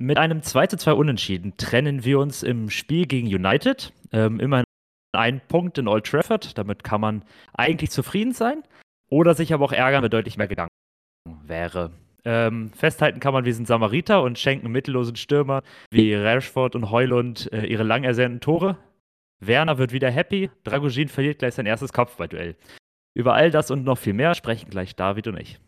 Mit einem 2 zu 2 Unentschieden trennen wir uns im Spiel gegen United. Ähm, immerhin ein Punkt in Old Trafford. Damit kann man eigentlich zufrieden sein. Oder sich aber auch ärgern, wenn deutlich mehr Gedanken wäre. Ähm, festhalten kann man, wir sind Samariter und schenken mittellosen Stürmern wie Rashford und Heulund äh, ihre lang ersehnten Tore. Werner wird wieder happy. Dragogin verliert gleich sein erstes Kopfballduell. Über all das und noch viel mehr sprechen gleich David und ich.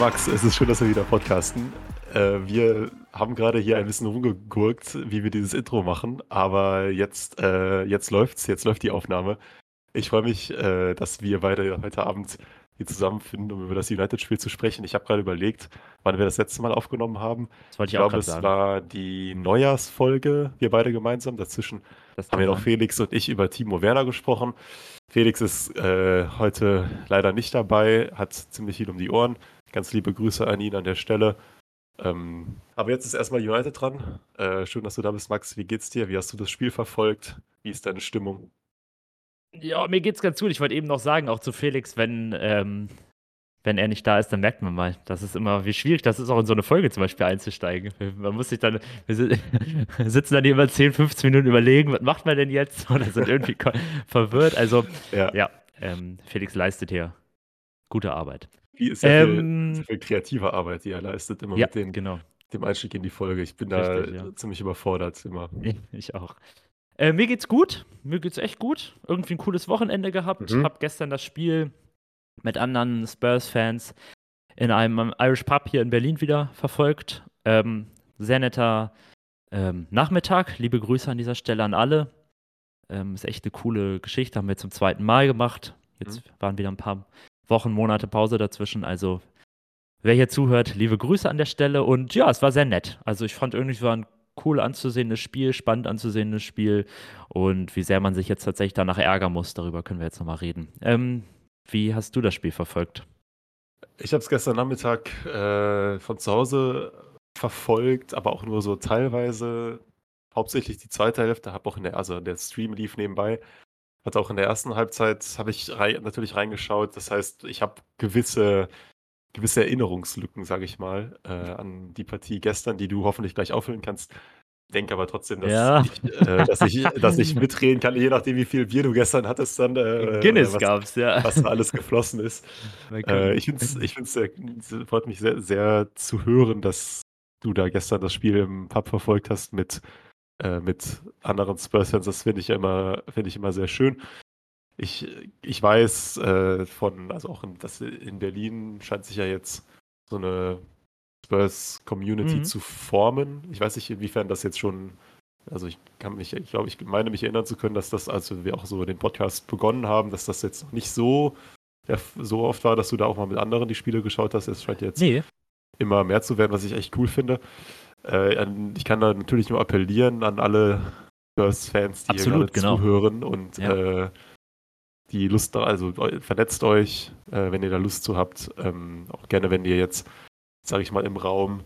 Max, es ist schön, dass wir wieder podcasten. Äh, wir haben gerade hier ein bisschen rumgegurkt, wie wir dieses Intro machen, aber jetzt, äh, jetzt läuft's, jetzt läuft die Aufnahme. Ich freue mich, äh, dass wir beide heute Abend hier zusammenfinden, um über das United-Spiel zu sprechen. Ich habe gerade überlegt, wann wir das letzte Mal aufgenommen haben. Das wollte ich, ich glaube, es sagen. war die Neujahrsfolge, wir beide gemeinsam. Dazwischen haben ja noch Felix und ich über Timo Werner gesprochen. Felix ist äh, heute leider nicht dabei, hat ziemlich viel um die Ohren. Ganz liebe Grüße an ihn an der Stelle. Ähm, aber jetzt ist erstmal United dran. Äh, schön, dass du da bist, Max. Wie geht's dir? Wie hast du das Spiel verfolgt? Wie ist deine Stimmung? Ja, mir geht's ganz gut. Ich wollte eben noch sagen, auch zu Felix, wenn, ähm, wenn er nicht da ist, dann merkt man mal, das ist immer, wie schwierig das ist, auch in so eine Folge zum Beispiel einzusteigen. Man muss sich dann, wir sitzen dann hier immer 10, 15 Minuten überlegen, was macht man denn jetzt? Oder sind irgendwie verwirrt. Also, ja, ja ähm, Felix leistet hier gute Arbeit viel, sehr, ähm, viel, viel kreative Arbeit, die er leistet, immer ja, mit den, genau. dem Einstieg in die Folge. Ich bin Richtig, da ja. ziemlich überfordert immer. Ich auch. Äh, mir geht's gut. Mir geht's echt gut. Irgendwie ein cooles Wochenende gehabt. Mhm. Hab gestern das Spiel mit anderen Spurs-Fans in einem Irish Pub hier in Berlin wieder verfolgt. Ähm, sehr netter ähm, Nachmittag. Liebe Grüße an dieser Stelle an alle. Ähm, ist echt eine coole Geschichte. Haben wir zum zweiten Mal gemacht. Jetzt mhm. waren wieder ein paar Wochen, Monate Pause dazwischen. Also, wer hier zuhört, liebe Grüße an der Stelle. Und ja, es war sehr nett. Also, ich fand irgendwie, es war ein cool anzusehendes Spiel, spannend anzusehendes Spiel. Und wie sehr man sich jetzt tatsächlich danach ärgern muss, darüber können wir jetzt nochmal reden. Ähm, wie hast du das Spiel verfolgt? Ich habe es gestern Nachmittag äh, von zu Hause verfolgt, aber auch nur so teilweise. Hauptsächlich die zweite Hälfte, habe auch in der, also der Stream lief nebenbei, hat auch in der ersten Halbzeit habe ich rei natürlich reingeschaut. Das heißt, ich habe gewisse, gewisse Erinnerungslücken, sage ich mal, äh, an die Partie gestern, die du hoffentlich gleich auffüllen kannst. Denke aber trotzdem, dass, ja. ich, äh, dass, ich, dass ich mitreden kann, je nachdem, wie viel Bier du gestern hattest, dann äh, Guinness was, gab's, ja. was alles geflossen ist. äh, ich finde es ich find's sehr, freut mich sehr, sehr zu hören, dass du da gestern das Spiel im Pub verfolgt hast mit äh, mit anderen Spurs-Fans. Das finde ich immer, finde ich immer sehr schön. Ich, ich weiß äh, von, also auch in, das in Berlin scheint sich ja jetzt so eine Spurs-Community mhm. zu formen. Ich weiß nicht, inwiefern das jetzt schon, also ich kann mich, ich glaube, ich meine mich erinnern zu können, dass das, als wir auch so den Podcast begonnen haben, dass das jetzt noch nicht so, ja, so oft war, dass du da auch mal mit anderen die Spiele geschaut hast. Es scheint jetzt nee. immer mehr zu werden, was ich echt cool finde. Äh, ich kann da natürlich nur appellieren an alle Spurs-Fans, die Absolut, hier gerade genau. zuhören und ja. äh, die Lust, also vernetzt euch, äh, wenn ihr da Lust zu habt. Ähm, auch gerne, wenn ihr jetzt, sage ich mal, im Raum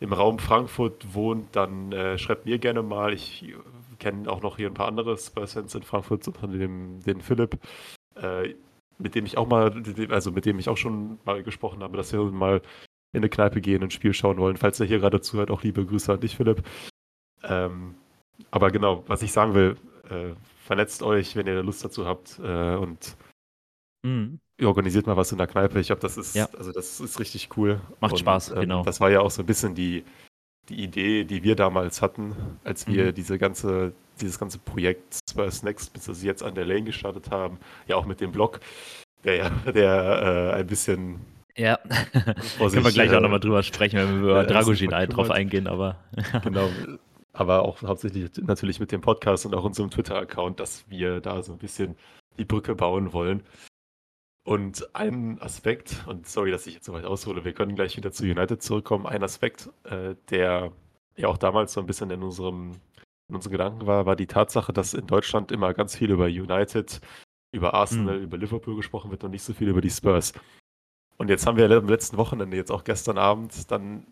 im Raum Frankfurt wohnt, dann äh, schreibt mir gerne mal. Ich kenne auch noch hier ein paar andere Spurs-Fans in Frankfurt, unter dem den Philipp, äh, mit dem ich auch mal, also mit dem ich auch schon mal gesprochen habe, dass wir mal in eine Kneipe gehen und ein Spiel schauen wollen. Falls er hier gerade zuhört, auch liebe Grüße an dich, Philipp. Ähm, aber genau, was ich sagen will, äh, vernetzt euch, wenn ihr Lust dazu habt äh, und mhm. organisiert mal was in der Kneipe. Ich glaube, das ist, ja. also das ist richtig cool. Macht und, Spaß, ähm, genau. Das war ja auch so ein bisschen die, die Idee, die wir damals hatten, als wir mhm. diese ganze, dieses ganze Projekt Spurs Next, bis wir sie jetzt an der Lane gestartet haben, ja auch mit dem Blog, der ja, der äh, ein bisschen ja, können wir gleich äh, auch nochmal drüber sprechen, wenn wir über ja, Dragogin drauf eingehen, aber. genau, aber auch hauptsächlich natürlich mit dem Podcast und auch unserem Twitter-Account, dass wir da so ein bisschen die Brücke bauen wollen. Und ein Aspekt, und sorry, dass ich jetzt so weit aushole, wir können gleich wieder zu United zurückkommen. Ein Aspekt, äh, der ja auch damals so ein bisschen in unserem in unseren Gedanken war, war die Tatsache, dass in Deutschland immer ganz viel über United über Arsenal, mhm. über Liverpool gesprochen wird und nicht so viel über die Spurs. Und jetzt haben wir am letzten Wochenende, jetzt auch gestern Abend, dann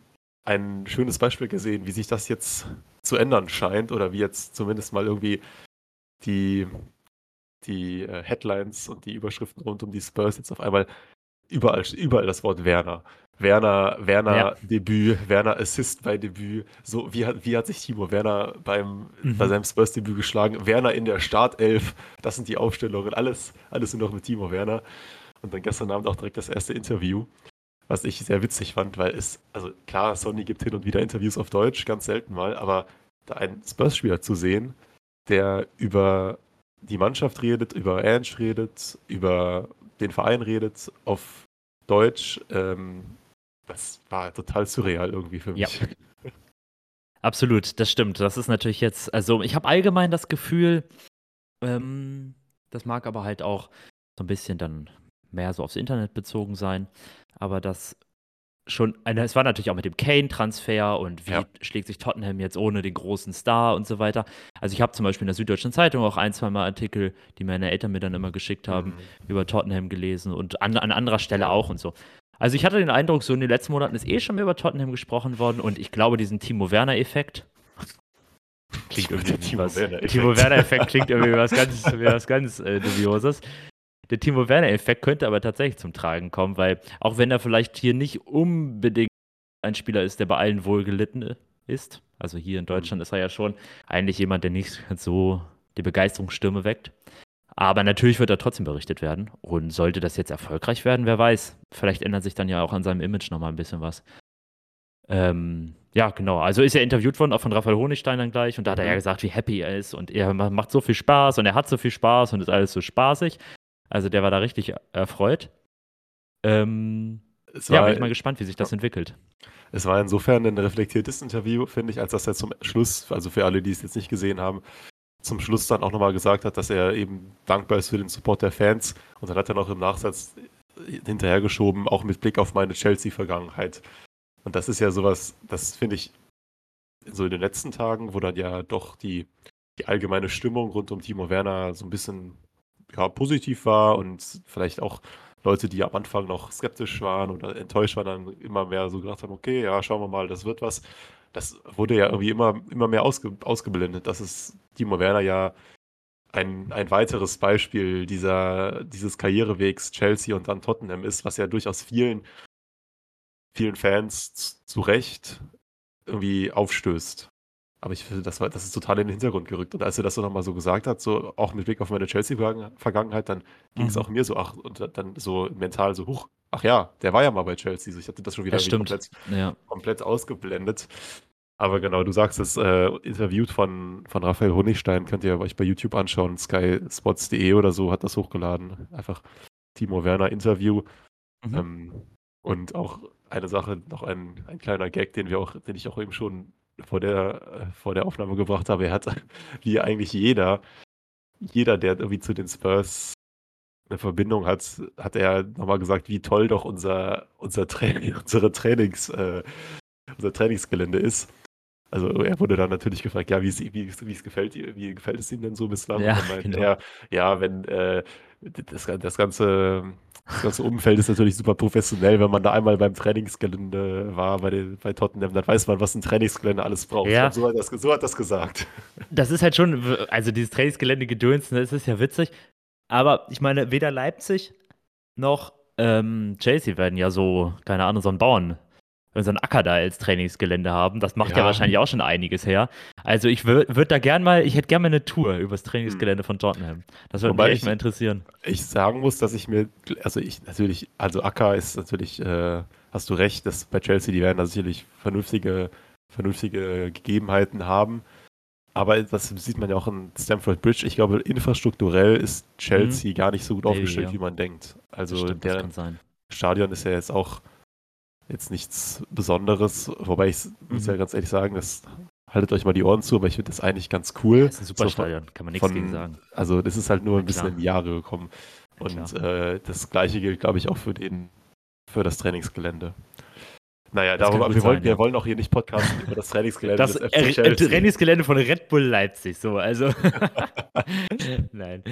ein schönes Beispiel gesehen, wie sich das jetzt zu ändern scheint oder wie jetzt zumindest mal irgendwie die, die äh, Headlines und die Überschriften rund um die Spurs jetzt auf einmal überall, überall das Wort Werner. Werner, Werner ja. Debüt, Werner Assist bei Debüt. So, wie hat, wie hat sich Timo Werner beim, mhm. bei seinem Spurs-Debüt geschlagen? Werner in der Startelf, das sind die Aufstellungen, alles, alles nur noch mit Timo Werner. Und dann gestern Abend auch direkt das erste Interview, was ich sehr witzig fand, weil es, also klar, Sony gibt hin und wieder Interviews auf Deutsch, ganz selten mal, aber da einen Spurs-Spieler zu sehen, der über die Mannschaft redet, über Ange redet, über den Verein redet, auf Deutsch, ähm, das war total surreal irgendwie für mich. Ja. Absolut, das stimmt. Das ist natürlich jetzt, also ich habe allgemein das Gefühl, ähm, das mag aber halt auch so ein bisschen dann mehr so aufs Internet bezogen sein, aber das schon, es war natürlich auch mit dem Kane-Transfer und wie ja. schlägt sich Tottenham jetzt ohne den großen Star und so weiter. Also ich habe zum Beispiel in der Süddeutschen Zeitung auch ein, zwei Mal Artikel, die meine Eltern mir dann immer geschickt haben, mhm. über Tottenham gelesen und an, an anderer Stelle auch und so. Also ich hatte den Eindruck, so in den letzten Monaten ist eh schon mehr über Tottenham gesprochen worden und ich glaube, diesen Timo Werner-Effekt klingt irgendwie Timo was. Werner Timo Werner-Effekt klingt irgendwie was ganz, was ganz äh, Dubioses der Timo Werner-Effekt könnte aber tatsächlich zum Tragen kommen, weil auch wenn er vielleicht hier nicht unbedingt ein Spieler ist, der bei allen wohlgelitten ist, also hier in Deutschland mhm. ist er ja schon eigentlich jemand, der nicht so die Begeisterungsstürme weckt. Aber natürlich wird er trotzdem berichtet werden. Und sollte das jetzt erfolgreich werden, wer weiß. Vielleicht ändert sich dann ja auch an seinem Image nochmal ein bisschen was. Ähm, ja, genau. Also ist er interviewt worden, auch von Raphael Honigstein dann gleich. Und da hat er ja mhm. gesagt, wie happy er ist. Und er macht so viel Spaß und er hat so viel Spaß und ist alles so spaßig. Also der war da richtig erfreut. Ähm, war, ja, bin ich mal gespannt, wie sich das ja. entwickelt. Es war insofern ein reflektiertes Interview, finde ich, als dass er zum Schluss, also für alle, die es jetzt nicht gesehen haben, zum Schluss dann auch nochmal gesagt hat, dass er eben dankbar ist für den Support der Fans. Und dann hat er noch im Nachsatz hinterhergeschoben, auch mit Blick auf meine Chelsea-Vergangenheit. Und das ist ja sowas, das finde ich so in den letzten Tagen, wo dann ja doch die, die allgemeine Stimmung rund um Timo Werner so ein bisschen ja, positiv war und vielleicht auch Leute, die am Anfang noch skeptisch waren oder enttäuscht waren, dann immer mehr so gedacht haben, okay, ja, schauen wir mal, das wird was. Das wurde ja irgendwie immer, immer mehr ausge, ausgeblendet, dass es Timo Werner ja ein, ein weiteres Beispiel dieser, dieses Karrierewegs Chelsea und dann Tottenham ist, was ja durchaus vielen, vielen Fans zu Recht irgendwie aufstößt. Aber ich finde, das, war, das ist total in den Hintergrund gerückt. Und als er das so nochmal so gesagt hat, so auch mit Blick auf meine Chelsea-Vergangenheit, dann ging es mhm. auch mir so, ach, und dann so mental so, huch, ach ja, der war ja mal bei Chelsea. Ich hatte das schon wieder das komplett, ja. komplett ausgeblendet. Aber genau, du sagst es, äh, interviewt von, von Raphael Honigstein, könnt ihr euch bei YouTube anschauen, skyspots.de oder so hat das hochgeladen. Einfach Timo Werner Interview. Mhm. Ähm, und auch eine Sache, noch ein, ein kleiner Gag, den wir auch, den ich auch eben schon vor der, vor der Aufnahme gebracht habe. Er hat, wie eigentlich jeder, jeder, der irgendwie zu den Spurs eine Verbindung hat, hat er nochmal gesagt, wie toll doch unser, unser Training, unsere Trainings, äh, unser Trainingsgelände ist. Also er wurde dann natürlich gefragt, ja, wie es, wie, wie es gefällt, wie gefällt es ihm denn so bislang? Ja, meinte genau. er, ja, wenn äh, das, das ganze das ganze Umfeld ist natürlich super professionell. Wenn man da einmal beim Trainingsgelände war bei, den, bei Tottenham, dann weiß man, was ein Trainingsgelände alles braucht. Ja. So, hat das, so hat das gesagt. Das ist halt schon, also dieses Trainingsgelände gedöns, das ist ja witzig. Aber ich meine, weder Leipzig noch ähm, Chelsea werden ja so, keine Ahnung, so ein Bauern wenn wir so einen Acker da als Trainingsgelände haben. Das macht ja, ja wahrscheinlich auch schon einiges her. Also ich würde da gern mal, ich hätte gerne mal eine Tour übers Trainingsgelände von Tottenham. Das würde mich echt ich, mal interessieren. Ich sagen muss, dass ich mir, also ich natürlich, also Acker ist natürlich, äh, hast du recht, dass bei Chelsea, die werden da sicherlich vernünftige, vernünftige Gegebenheiten haben. Aber das sieht man ja auch in Stamford Bridge. Ich glaube, infrastrukturell ist Chelsea mhm. gar nicht so gut aufgestellt, ja. wie man denkt. Also stimmt, deren Stadion ist ja jetzt auch jetzt nichts Besonderes, wobei ich muss ja mhm. ganz ehrlich sagen, das haltet euch mal die Ohren zu, aber ich finde das eigentlich ganz cool. Das ist ein super so Stadion, kann man nichts von, gegen sagen. Also das ist halt nur ein bisschen in die Jahre gekommen. Und äh, das gleiche gilt, glaube ich, auch für den, für das Trainingsgelände. Naja, darüber, wir, sein, wollen, ja. wir wollen auch hier nicht podcasten über das Trainingsgelände das. Trainingsgelände von Red Bull Leipzig, so, also. Nein.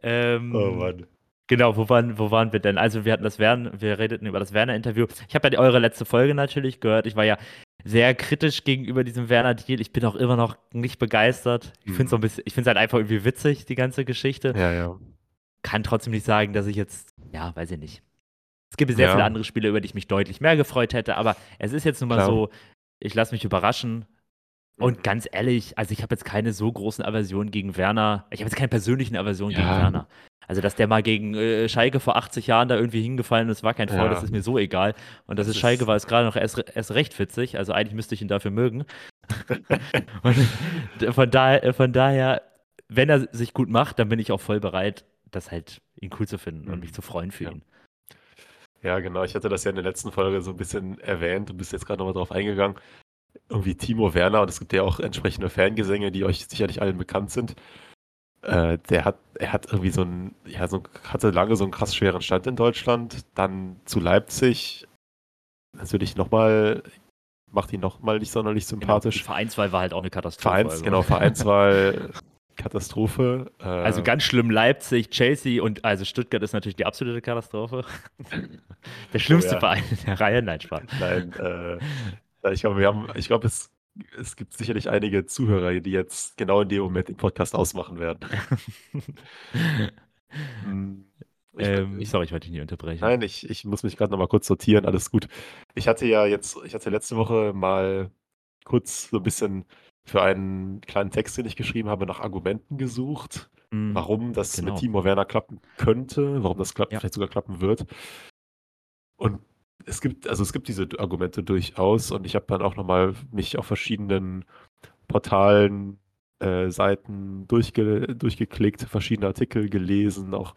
Ähm, oh Mann. Genau, wo waren, wo waren wir denn? Also wir hatten das Werner, wir redeten über das Werner-Interview. Ich habe ja eure letzte Folge natürlich gehört. Ich war ja sehr kritisch gegenüber diesem Werner-Deal. Ich bin auch immer noch nicht begeistert. Ich finde es mhm. ein halt einfach irgendwie witzig, die ganze Geschichte. Ja, ja. Kann trotzdem nicht sagen, dass ich jetzt, ja, weiß ich nicht. Es gibt sehr ja. viele andere Spiele, über die ich mich deutlich mehr gefreut hätte, aber es ist jetzt nun mal Klar. so, ich lasse mich überraschen. Und mhm. ganz ehrlich, also ich habe jetzt keine so großen Aversionen gegen Werner. Ich habe jetzt keine persönlichen Aversionen ja. gegen Werner. Also, dass der mal gegen äh, Schalke vor 80 Jahren da irgendwie hingefallen ist, war kein Foul, ja. das ist mir so egal. Und das, das ist Schalke war jetzt gerade noch erst, erst recht witzig. Also, eigentlich müsste ich ihn dafür mögen. Und von daher, von daher, wenn er sich gut macht, dann bin ich auch voll bereit, das halt ihn cool zu finden mhm. und mich zu freuen für ja. ihn. Ja, genau. Ich hatte das ja in der letzten Folge so ein bisschen erwähnt. Du bist jetzt gerade nochmal drauf eingegangen. Irgendwie Timo Werner und es gibt ja auch entsprechende Fangesänge, die euch sicherlich allen bekannt sind. Äh, der hat, er hat irgendwie so ein, ja, so hatte lange so einen krass schweren Stand in Deutschland, dann zu Leipzig, natürlich nochmal, macht ihn nochmal nicht sonderlich genau, sympathisch. Genau, Vereinswahl war halt auch eine Katastrophe. Vereins, also. Genau, Vereinswahl, Katastrophe. Äh, also ganz schlimm Leipzig, Chelsea und also Stuttgart ist natürlich die absolute Katastrophe. der schlimmste oh, ja. Verein in der Reihe, nein, Spaß. Nein, äh, ich glaube, wir haben, ich glaube, es es gibt sicherlich einige Zuhörer, die jetzt genau in dem Moment den Podcast ausmachen werden. Hm, ich, ähm, sorry, ich wollte dich nicht unterbrechen. Nein, ich, ich muss mich gerade noch mal kurz sortieren, alles gut. Ich hatte ja jetzt, ich hatte letzte Woche mal kurz so ein bisschen für einen kleinen Text, den ich geschrieben habe, nach Argumenten gesucht, mm, warum das genau. mit Timo Werner klappen könnte, warum das klappt, ja. vielleicht sogar klappen wird. Und es gibt, also es gibt diese Argumente durchaus und ich habe dann auch nochmal mich auf verschiedenen Portalen, äh, Seiten durchge durchgeklickt, verschiedene Artikel gelesen, auch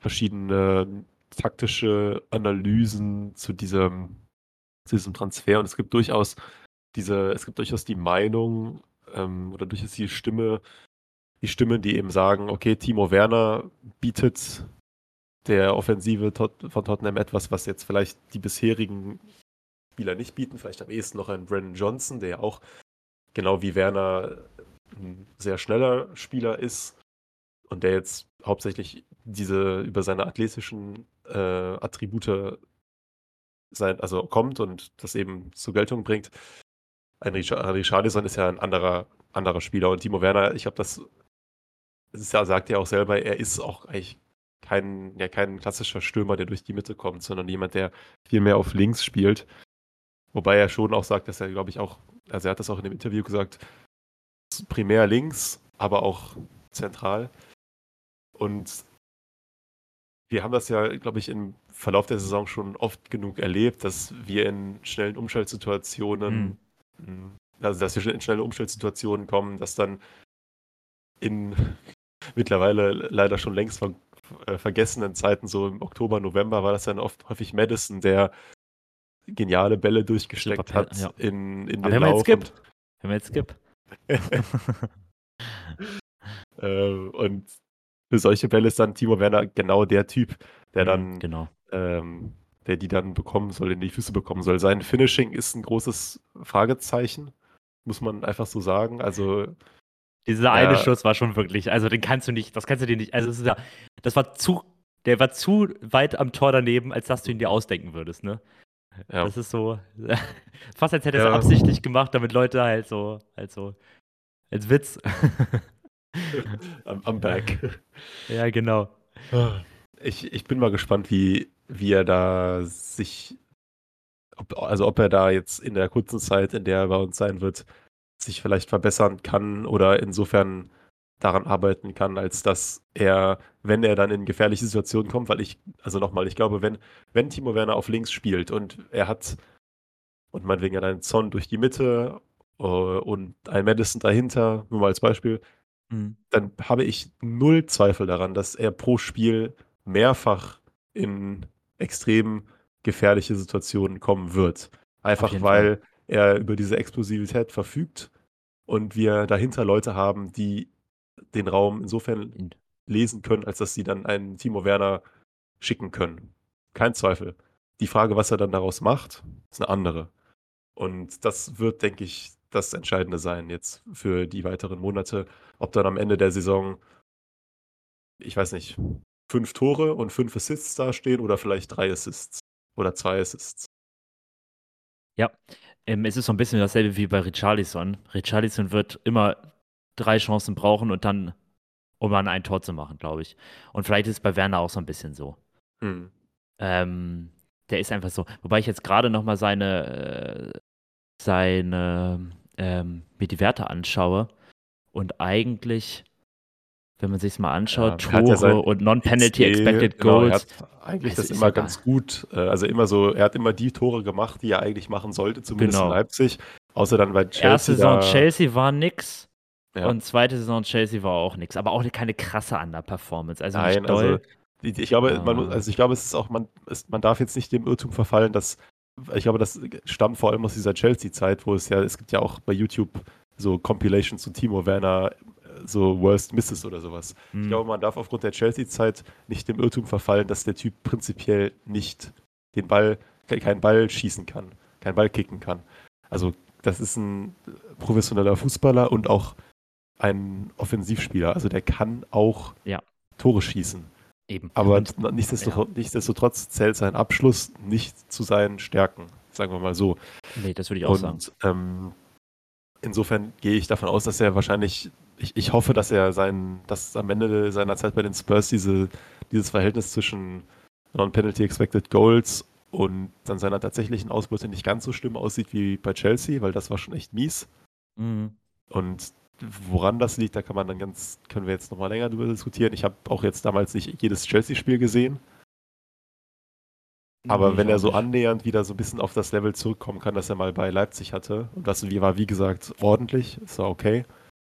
verschiedene taktische Analysen zu diesem, zu diesem Transfer und es gibt durchaus diese, es gibt durchaus die Meinung ähm, oder durchaus die Stimme, die Stimmen, die eben sagen, okay, Timo Werner bietet der Offensive von Tottenham etwas, was jetzt vielleicht die bisherigen Spieler nicht bieten. Vielleicht am ehesten noch ein Brandon Johnson, der ja auch genau wie Werner ein sehr schneller Spieler ist und der jetzt hauptsächlich diese über seine athletischen äh, Attribute sein, also kommt und das eben zur Geltung bringt. Ein Richarlison ist ja ein anderer, anderer Spieler und Timo Werner, ich glaube, das, das ja, sagt ja auch selber, er ist auch eigentlich kein, ja, kein klassischer Stürmer, der durch die Mitte kommt, sondern jemand, der viel mehr auf links spielt. Wobei er schon auch sagt, dass er, glaube ich, auch, also er hat das auch in dem Interview gesagt, primär links, aber auch zentral. Und wir haben das ja, glaube ich, im Verlauf der Saison schon oft genug erlebt, dass wir in schnellen Umschaltsituationen, mhm. also dass wir in schnelle Umschaltsituationen kommen, dass dann in mittlerweile leider schon längst ver äh, vergessenen Zeiten, so im Oktober, November, war das dann oft häufig Madison, der geniale Bälle durchgesteckt hat ja. in, in den Lauf. Haben wir jetzt Skip. äh, und für solche Bälle ist dann Timo Werner genau der Typ, der mhm, dann, genau. ähm, der die dann bekommen soll, in die Füße bekommen soll. Sein Finishing ist ein großes Fragezeichen, muss man einfach so sagen. Also dieser ja. eine Schuss war schon wirklich, also den kannst du nicht, das kannst du dir nicht, also das, ja, das war zu, der war zu weit am Tor daneben, als dass du ihn dir ausdenken würdest, ne? Ja. Das ist so, fast als hätte er es absichtlich gemacht, damit Leute halt so, halt so, als Witz. I'm, I'm back. Ja, genau. Ich, ich bin mal gespannt, wie, wie er da sich, ob, also ob er da jetzt in der kurzen Zeit, in der er bei uns sein wird, sich vielleicht verbessern kann oder insofern daran arbeiten kann, als dass er, wenn er dann in gefährliche Situationen kommt, weil ich, also nochmal, ich glaube, wenn, wenn Timo Werner auf links spielt und er hat, und meinetwegen hat einen Zorn durch die Mitte uh, und ein Madison dahinter, nur mal als Beispiel, mhm. dann habe ich null Zweifel daran, dass er pro Spiel mehrfach in extrem gefährliche Situationen kommen wird. Einfach weil Fall er über diese Explosivität verfügt und wir dahinter Leute haben, die den Raum insofern lesen können, als dass sie dann einen Timo Werner schicken können. Kein Zweifel. Die Frage, was er dann daraus macht, ist eine andere. Und das wird, denke ich, das Entscheidende sein jetzt für die weiteren Monate. Ob dann am Ende der Saison, ich weiß nicht, fünf Tore und fünf Assists dastehen oder vielleicht drei Assists oder zwei Assists. Ja, ähm, es ist so ein bisschen dasselbe wie bei Richarlison. Richarlison wird immer drei Chancen brauchen und dann, um an ein Tor zu machen, glaube ich. Und vielleicht ist es bei Werner auch so ein bisschen so. Hm. Ähm, der ist einfach so. Wobei ich jetzt gerade noch mal seine, äh, seine ähm, mir die Werte anschaue und eigentlich, wenn man sich mal anschaut, ja, Tore ja und Non-Penalty Expected genau, Goals. eigentlich das immer ganz gut. Äh, also immer so, er hat immer die Tore gemacht, die er eigentlich machen sollte, zumindest genau. in Leipzig. Außer dann bei Chelsea. Erste Saison Chelsea war nix. Ja. Und zweite Saison Chelsea war auch nichts, aber auch keine krasse Under-Performance. Also Nein. Also ich glaube, man, also ich glaube, es ist auch, man, es, man darf jetzt nicht dem Irrtum verfallen, dass, ich glaube, das stammt vor allem aus dieser Chelsea-Zeit, wo es ja, es gibt ja auch bei YouTube so Compilations zu Timo Werner, so Worst Misses oder sowas. Hm. Ich glaube, man darf aufgrund der Chelsea-Zeit nicht dem Irrtum verfallen, dass der Typ prinzipiell nicht den Ball, keinen Ball schießen kann, keinen Ball kicken kann. Also, das ist ein professioneller Fußballer und auch ein Offensivspieler. Also, der kann auch ja. Tore schießen. Eben. Aber und, nichtsdestotrotz, ja. nichtsdestotrotz, zählt sein Abschluss nicht zu seinen Stärken, sagen wir mal so. Nee, das würde ich auch und, sagen. Ähm, insofern gehe ich davon aus, dass er wahrscheinlich, ich, ich hoffe, dass er sein, dass am Ende seiner Zeit bei den Spurs diese, dieses Verhältnis zwischen Non-Penalty Expected Goals und dann seiner tatsächlichen Ausbeute nicht ganz so schlimm aussieht wie bei Chelsea, weil das war schon echt mies. Mhm. Und woran das liegt, da kann man dann ganz, können wir jetzt nochmal länger drüber diskutieren. Ich habe auch jetzt damals nicht jedes Chelsea-Spiel gesehen. Aber nee, wenn er so annähernd wieder so ein bisschen auf das Level zurückkommen kann, das er mal bei Leipzig hatte, und das war wie gesagt ordentlich, ist war okay,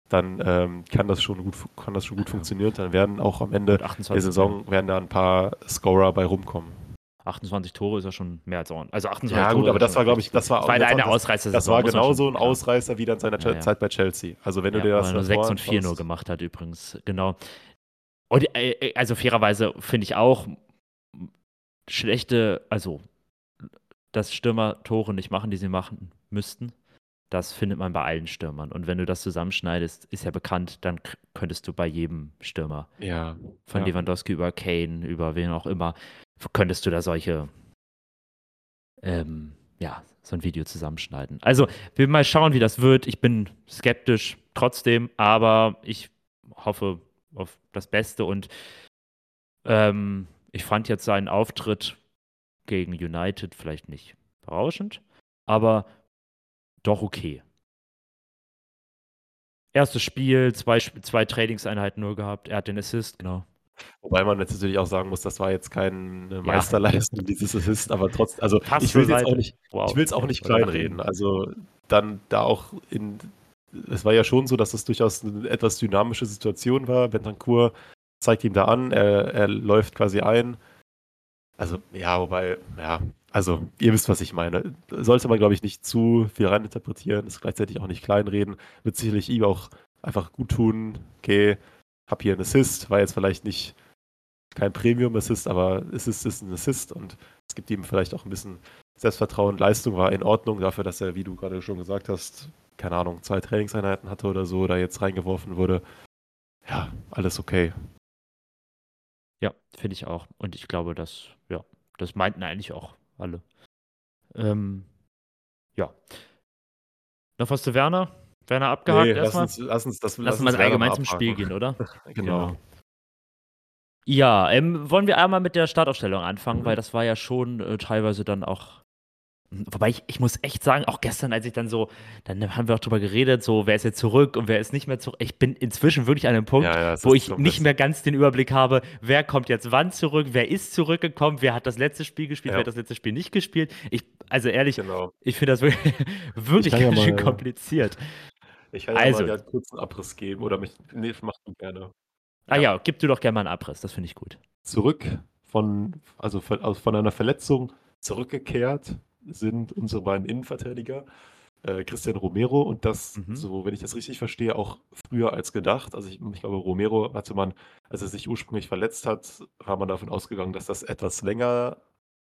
dann ähm, kann das schon gut, kann das schon gut funktionieren. Dann werden auch am Ende der Saison werden da ein paar Scorer bei rumkommen. 28 Tore ist ja schon mehr als ordentlich. Also 28 ja, Tore. gut, aber das war, glaube ich, das war auch eine, Ausreißer. Das war genauso ein Ausreißer wie dann seiner ja, ja. Zeit bei Chelsea. Also wenn ja, du dir das. nur 6 und 4 nur gemacht hat, übrigens. Genau. Und, äh, äh, also fairerweise finde ich auch schlechte, also dass Stürmer Tore nicht machen, die sie machen müssten. Das findet man bei allen Stürmern. Und wenn du das zusammenschneidest, ist ja bekannt, dann könntest du bei jedem Stürmer, ja, von ja. Lewandowski über Kane, über wen auch immer, könntest du da solche, ähm, ja, so ein Video zusammenschneiden. Also, wir mal schauen, wie das wird. Ich bin skeptisch trotzdem, aber ich hoffe auf das Beste und ähm, ich fand jetzt seinen Auftritt gegen United vielleicht nicht berauschend, aber doch okay. Erstes Spiel, zwei, zwei Trainingseinheiten nur gehabt. Er hat den Assist, genau. Wobei man jetzt natürlich auch sagen muss, das war jetzt keine Meisterleistung, ja. dieses Assist, aber trotzdem, also Passt ich will es auch nicht, wow. ich auch nicht kleinreden. Also dann da auch in, es war ja schon so, dass es durchaus eine etwas dynamische Situation war. Bentancur zeigt ihm da an, er, er läuft quasi ein. Also ja, wobei, ja, also ihr wisst, was ich meine. Sollte man, glaube ich, nicht zu viel reininterpretieren, ist gleichzeitig auch nicht kleinreden. Wird sicherlich ihm auch einfach gut tun. Okay, habe hier einen Assist, war jetzt vielleicht nicht kein Premium-Assist, aber Assist ist ein Assist und es gibt ihm vielleicht auch ein bisschen Selbstvertrauen. Leistung war in Ordnung dafür, dass er, wie du gerade schon gesagt hast, keine Ahnung, zwei Trainingseinheiten hatte oder so, da jetzt reingeworfen wurde. Ja, alles okay. Ja, finde ich auch. Und ich glaube, dass, ja, das meinten eigentlich auch alle. Ähm, ja. Noch was zu Werner? Werner abgehakt nee, erstmal? Lass uns, lass uns das lass, lass uns allgemein zum Spiel gehen, oder? genau. genau. Ja, ähm, wollen wir einmal mit der Startaufstellung anfangen, mhm. weil das war ja schon äh, teilweise dann auch. Wobei ich, ich muss echt sagen, auch gestern, als ich dann so, dann haben wir auch drüber geredet, so wer ist jetzt zurück und wer ist nicht mehr zurück. Ich bin inzwischen wirklich an einem Punkt, ja, ja, wo ich nicht mehr ganz den Überblick habe, wer kommt jetzt wann zurück, wer ist zurückgekommen, wer hat das letzte Spiel gespielt, ja. wer hat das letzte Spiel nicht gespielt. Ich, also ehrlich, genau. ich finde das wirklich, wirklich ganz schön kompliziert. Ich kann also, ja mal einen kurzen Abriss geben oder mich. Nee, mach du gerne. Ah ja, gib du doch gerne mal einen Abriss, das finde ich gut. Zurück von, also von, also von einer Verletzung zurückgekehrt sind unsere beiden Innenverteidiger, äh, Christian Romero und das, mhm. so wenn ich das richtig verstehe, auch früher als gedacht. Also ich, ich glaube, Romero hatte man, als er sich ursprünglich verletzt hat, war man davon ausgegangen, dass das etwas länger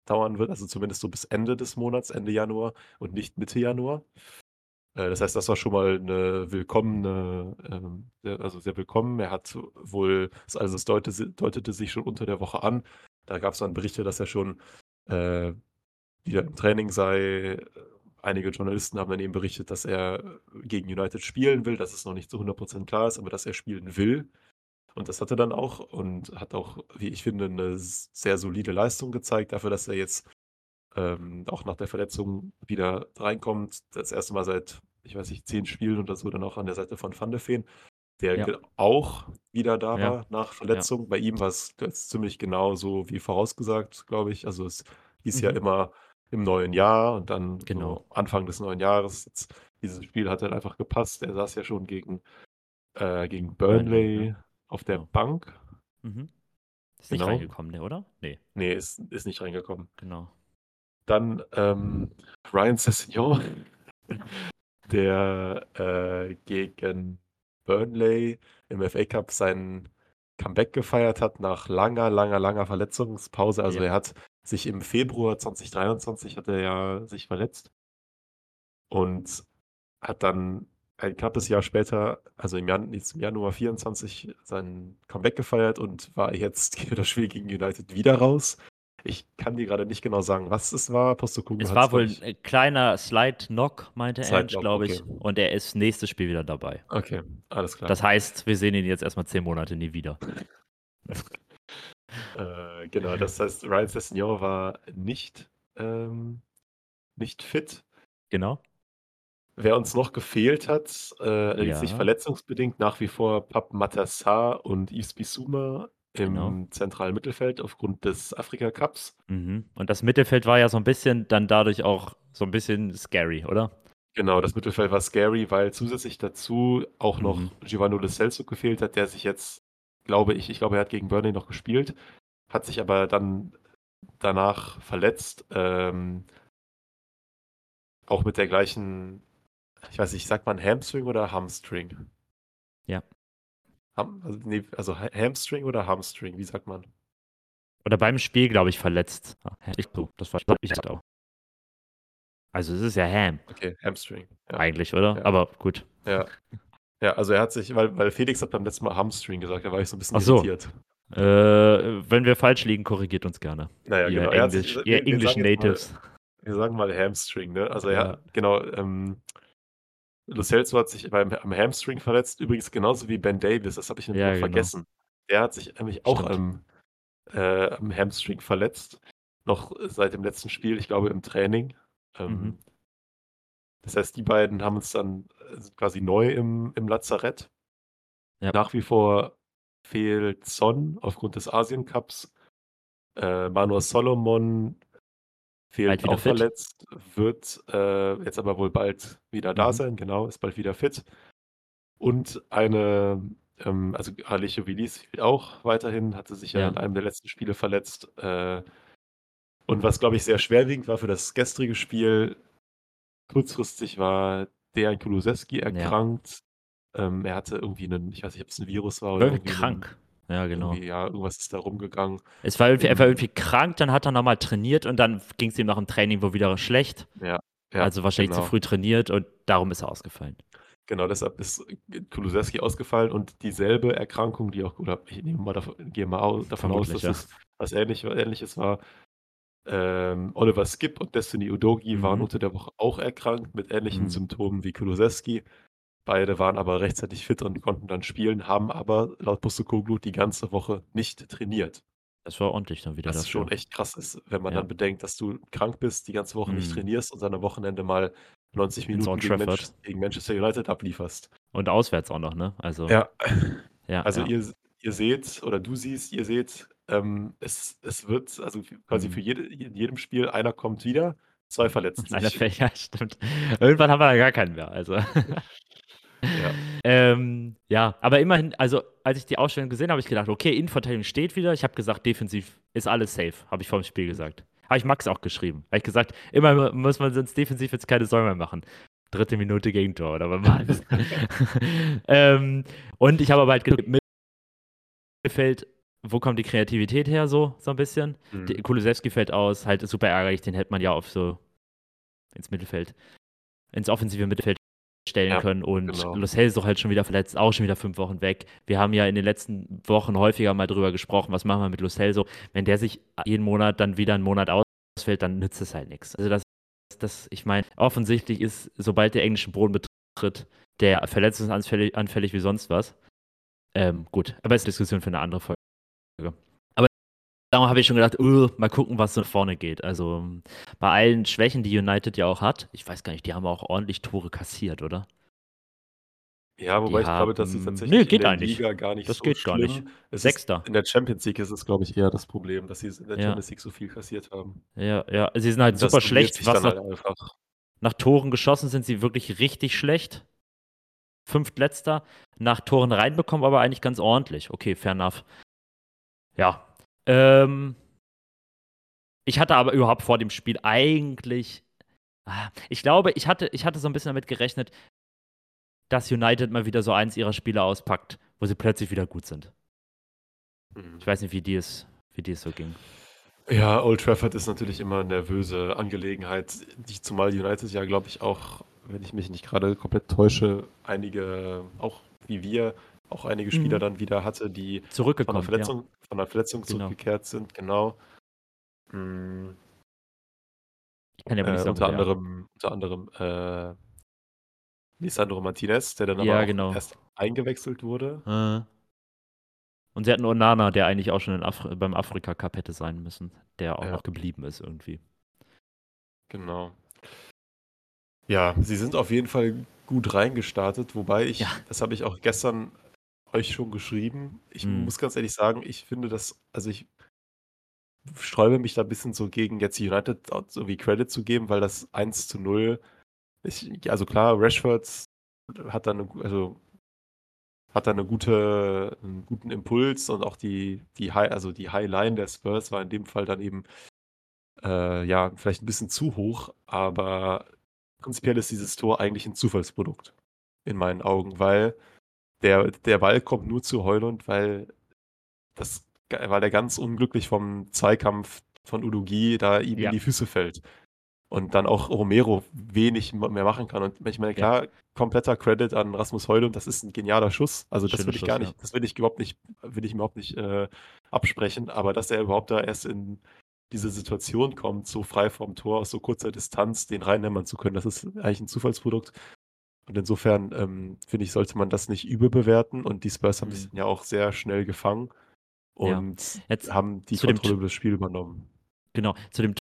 dauern wird, also zumindest so bis Ende des Monats, Ende Januar und nicht Mitte Januar. Äh, das heißt, das war schon mal eine willkommene, ähm, also sehr willkommen. Er hat wohl, also es deutete, deutete sich schon unter der Woche an. Da gab es dann Berichte, dass er schon äh, wieder im Training sei. Einige Journalisten haben dann eben berichtet, dass er gegen United spielen will, dass es noch nicht zu 100% klar ist, aber dass er spielen will. Und das hat er dann auch und hat auch, wie ich finde, eine sehr solide Leistung gezeigt dafür, dass er jetzt ähm, auch nach der Verletzung wieder reinkommt. Das erste Mal seit, ich weiß nicht, zehn Spielen oder so, dann auch an der Seite von Van de Feen, der ja. auch wieder da ja. war nach Verletzung. Ja. Bei ihm war es ziemlich genau so wie vorausgesagt, glaube ich. Also es hieß mhm. ja immer im neuen Jahr und dann genau. so Anfang des neuen Jahres. Jetzt, dieses Spiel hat dann einfach gepasst. Er saß ja schon gegen, äh, gegen Burnley, Burnley auf der genau. Bank. Mhm. Ist genau. nicht reingekommen, der, oder? Nee. Nee, ist, ist nicht reingekommen. Genau. Dann ähm, Ryan Sessignon, der äh, gegen Burnley im FA Cup sein Comeback gefeiert hat nach langer, langer, langer Verletzungspause. Also ja. er hat sich im Februar 2023 hat er ja sich verletzt und hat dann ein knappes Jahr später, also im, Jan im Januar 24, sein Comeback gefeiert und war jetzt für das Spiel gegen United wieder raus. Ich kann dir gerade nicht genau sagen, was es war. Postecoglou es war wohl ein kleiner Slide-Knock, meinte er, glaube ich. Okay. Und er ist nächstes Spiel wieder dabei. Okay, alles klar. Das heißt, wir sehen ihn jetzt erstmal zehn Monate nie wieder. genau, das heißt, Ryan Sessignon war nicht, ähm, nicht fit. Genau. Wer uns noch gefehlt hat, äh, allerdings nicht verletzungsbedingt, nach wie vor Pap Matassar und Yves Bissouma Genau. im zentralen Mittelfeld aufgrund des Afrika Cups. Mhm. Und das Mittelfeld war ja so ein bisschen dann dadurch auch so ein bisschen scary, oder? Genau, das Mittelfeld war scary, weil zusätzlich dazu auch noch mhm. Giovanni Lo Celso gefehlt hat, der sich jetzt, glaube ich, ich glaube, er hat gegen Burnley noch gespielt, hat sich aber dann danach verletzt, ähm, auch mit der gleichen ich weiß nicht, sagt man Hamstring oder Hamstring? Ja. Ham, also, nee, also Hamstring oder Hamstring, wie sagt man? Oder beim Spiel, glaube ich, verletzt. Ich, so, das war ich auch. Also es ist ja Ham. Okay, Hamstring. Ja. Eigentlich, oder? Ja. Aber gut. Ja. Ja, also er hat sich, weil, weil Felix hat beim letzten Mal Hamstring gesagt, da war ich so ein bisschen Ach so. irritiert. Äh, wenn wir falsch liegen, korrigiert uns gerne. Naja, ihr genau. English, sich, ihr English Natives. Mal, wir sagen mal Hamstring, ne? Also ja, genau, ähm, Lo Celso hat sich beim, am Hamstring verletzt, übrigens genauso wie Ben Davis, das habe ich nämlich ja, genau. vergessen. Der hat sich nämlich auch am, äh, am Hamstring verletzt, noch seit dem letzten Spiel, ich glaube im Training. Ähm, mhm. Das heißt, die beiden haben uns dann äh, quasi neu im, im Lazarett. Ja. Nach wie vor fehlt Son aufgrund des Asien Cups. Äh, Manuel Solomon Fehlt auch fit. verletzt, wird äh, jetzt aber wohl bald wieder da mhm. sein, genau, ist bald wieder fit. Und eine, ähm, also Alice Willis fehlt auch weiterhin, hatte sich ja, ja in einem der letzten Spiele verletzt. Äh, und was, glaube ich, sehr schwerwiegend war für das gestrige Spiel, kurzfristig war Dejan Kulusewski erkrankt. Ähm, er hatte irgendwie einen, ich weiß nicht, ob es ein Virus war oder. Irgendwie krank. Einen, ja, genau. Ja, irgendwas ist da rumgegangen. Es war irgendwie, er war irgendwie krank, dann hat er nochmal trainiert und dann ging es ihm nach dem Training wohl wieder schlecht. Ja. ja also wahrscheinlich genau. zu früh trainiert und darum ist er ausgefallen. Genau, deshalb ist Kulusewski ausgefallen und dieselbe Erkrankung, die auch, oder ich nehme mal davon, gehe mal aus, davon aus, dass ja. es was ähnlich, Ähnliches war. Ähm, Oliver Skip und Destiny Udogi mhm. waren unter der Woche auch erkrankt mit ähnlichen mhm. Symptomen wie Kulusewski. Beide waren aber rechtzeitig fit und konnten dann spielen, haben aber laut Postecoglou die ganze Woche nicht trainiert. Das war ordentlich dann wieder Was dafür. schon echt krass ist, wenn man ja. dann bedenkt, dass du krank bist, die ganze Woche mhm. nicht trainierst und dann am Wochenende mal 90 Minuten gegen, Manch gegen, Manchester United ablieferst. Und auswärts auch noch, ne? Also, ja. ja also ja. Ihr, ihr seht, oder du siehst, ihr seht, ähm, es, es wird, also quasi mhm. für jede, in jedem Spiel einer kommt wieder, zwei verletzen sich. Einer fällt, ja, stimmt. Irgendwann haben wir ja gar keinen mehr, also. Ja. Ähm, ja, aber immerhin, also als ich die Ausstellung gesehen habe, habe ich gedacht, okay, Innenverteidigung steht wieder. Ich habe gesagt, defensiv ist alles safe, habe ich vor dem Spiel gesagt. Habe ich Max auch geschrieben. Habe ich gesagt, immer muss man sonst defensiv jetzt keine Säume machen. Dritte Minute Gegentor oder das? ähm, und ich habe aber halt Mittelfeld wo kommt die Kreativität her, so, so ein bisschen. Mhm. Kulusewski fällt aus, halt super ärgerlich, den hätte man ja auf so ins Mittelfeld, ins offensive Mittelfeld stellen ja, können. Und genau. Los Celso halt schon wieder verletzt, auch schon wieder fünf Wochen weg. Wir haben ja in den letzten Wochen häufiger mal drüber gesprochen, was machen wir mit Los Celso. Wenn der sich jeden Monat dann wieder einen Monat ausfällt, dann nützt es halt nichts. Also das, das ich meine, offensichtlich ist, sobald der englische Boden betritt, der verletzungsanfällig anfällig wie sonst was. Ähm, gut, aber es ist Diskussion für eine andere Folge. Darum habe ich schon gedacht, uh, mal gucken, was so vorne geht. Also bei allen Schwächen, die United ja auch hat, ich weiß gar nicht, die haben auch ordentlich Tore kassiert, oder? Ja, wobei die ich haben, glaube, dass sie tatsächlich nee, geht in der eigentlich. Liga gar nicht das so geht schlimm. gar nicht. Es Sechster. In der Champions League ist es, glaube ich, eher das Problem, dass sie in der ja. Champions League so viel kassiert haben. Ja, ja, sie sind halt super schlecht. Was nach, halt nach Toren geschossen sind sie wirklich richtig schlecht. Fünftletzter. Nach Toren reinbekommen, aber eigentlich ganz ordentlich. Okay, fair enough. Ja. Ähm, ich hatte aber überhaupt vor dem Spiel eigentlich. Ah, ich glaube, ich hatte, ich hatte so ein bisschen damit gerechnet, dass United mal wieder so eins ihrer Spiele auspackt, wo sie plötzlich wieder gut sind. Mhm. Ich weiß nicht, wie die es, wie die es so ging. Ja, Old Trafford ist natürlich immer eine nervöse Angelegenheit, die zumal United ja, glaube ich, auch, wenn ich mich nicht gerade komplett täusche, einige, auch wie wir, auch einige Spieler mhm. dann wieder hatte, die von der Verletzung, ja. von der Verletzung genau. zurückgekehrt sind, genau. Mhm. Ich kann ja äh, nicht sagen, unter, anderem, unter anderem äh, Lisandro Martinez, der dann ja, aber genau. erst eingewechselt wurde. Äh. Und sie hatten Onana, der eigentlich auch schon Afri beim Afrika Cup hätte sein müssen, der auch ja. noch geblieben ist irgendwie. Genau. Ja, sie sind auf jeden Fall gut reingestartet, wobei ich, ja. das habe ich auch gestern euch schon geschrieben. Ich hm. muss ganz ehrlich sagen, ich finde das, also ich sträube mich da ein bisschen so gegen jetzt United so wie Credit zu geben, weil das 1 zu 0 ich, also klar, Rashford hat dann, eine, also hat dann eine gute, einen guten Impuls und auch die, die High, also die High Line der Spurs war in dem Fall dann eben äh, ja vielleicht ein bisschen zu hoch, aber prinzipiell ist dieses Tor eigentlich ein Zufallsprodukt in meinen Augen, weil der, der Ball kommt nur zu Heulund, weil das, weil der ganz unglücklich vom Zweikampf von Udogi da ihm ja. in die Füße fällt und dann auch Romero wenig mehr machen kann. Und ich meine, klar, ja. kompletter Credit an Rasmus Heulund, das ist ein genialer Schuss. Also das will ich gar nicht, ja. das will ich überhaupt nicht, will ich überhaupt nicht äh, absprechen, aber dass er überhaupt da erst in diese Situation kommt, so frei vom Tor aus so kurzer Distanz, den reinhämmern zu können, das ist eigentlich ein Zufallsprodukt. Und insofern ähm, finde ich, sollte man das nicht überbewerten. Und die Spurs haben mhm. sich ja auch sehr schnell gefangen und ja. haben die Kontrolle über das Spiel übernommen. Genau, zu dem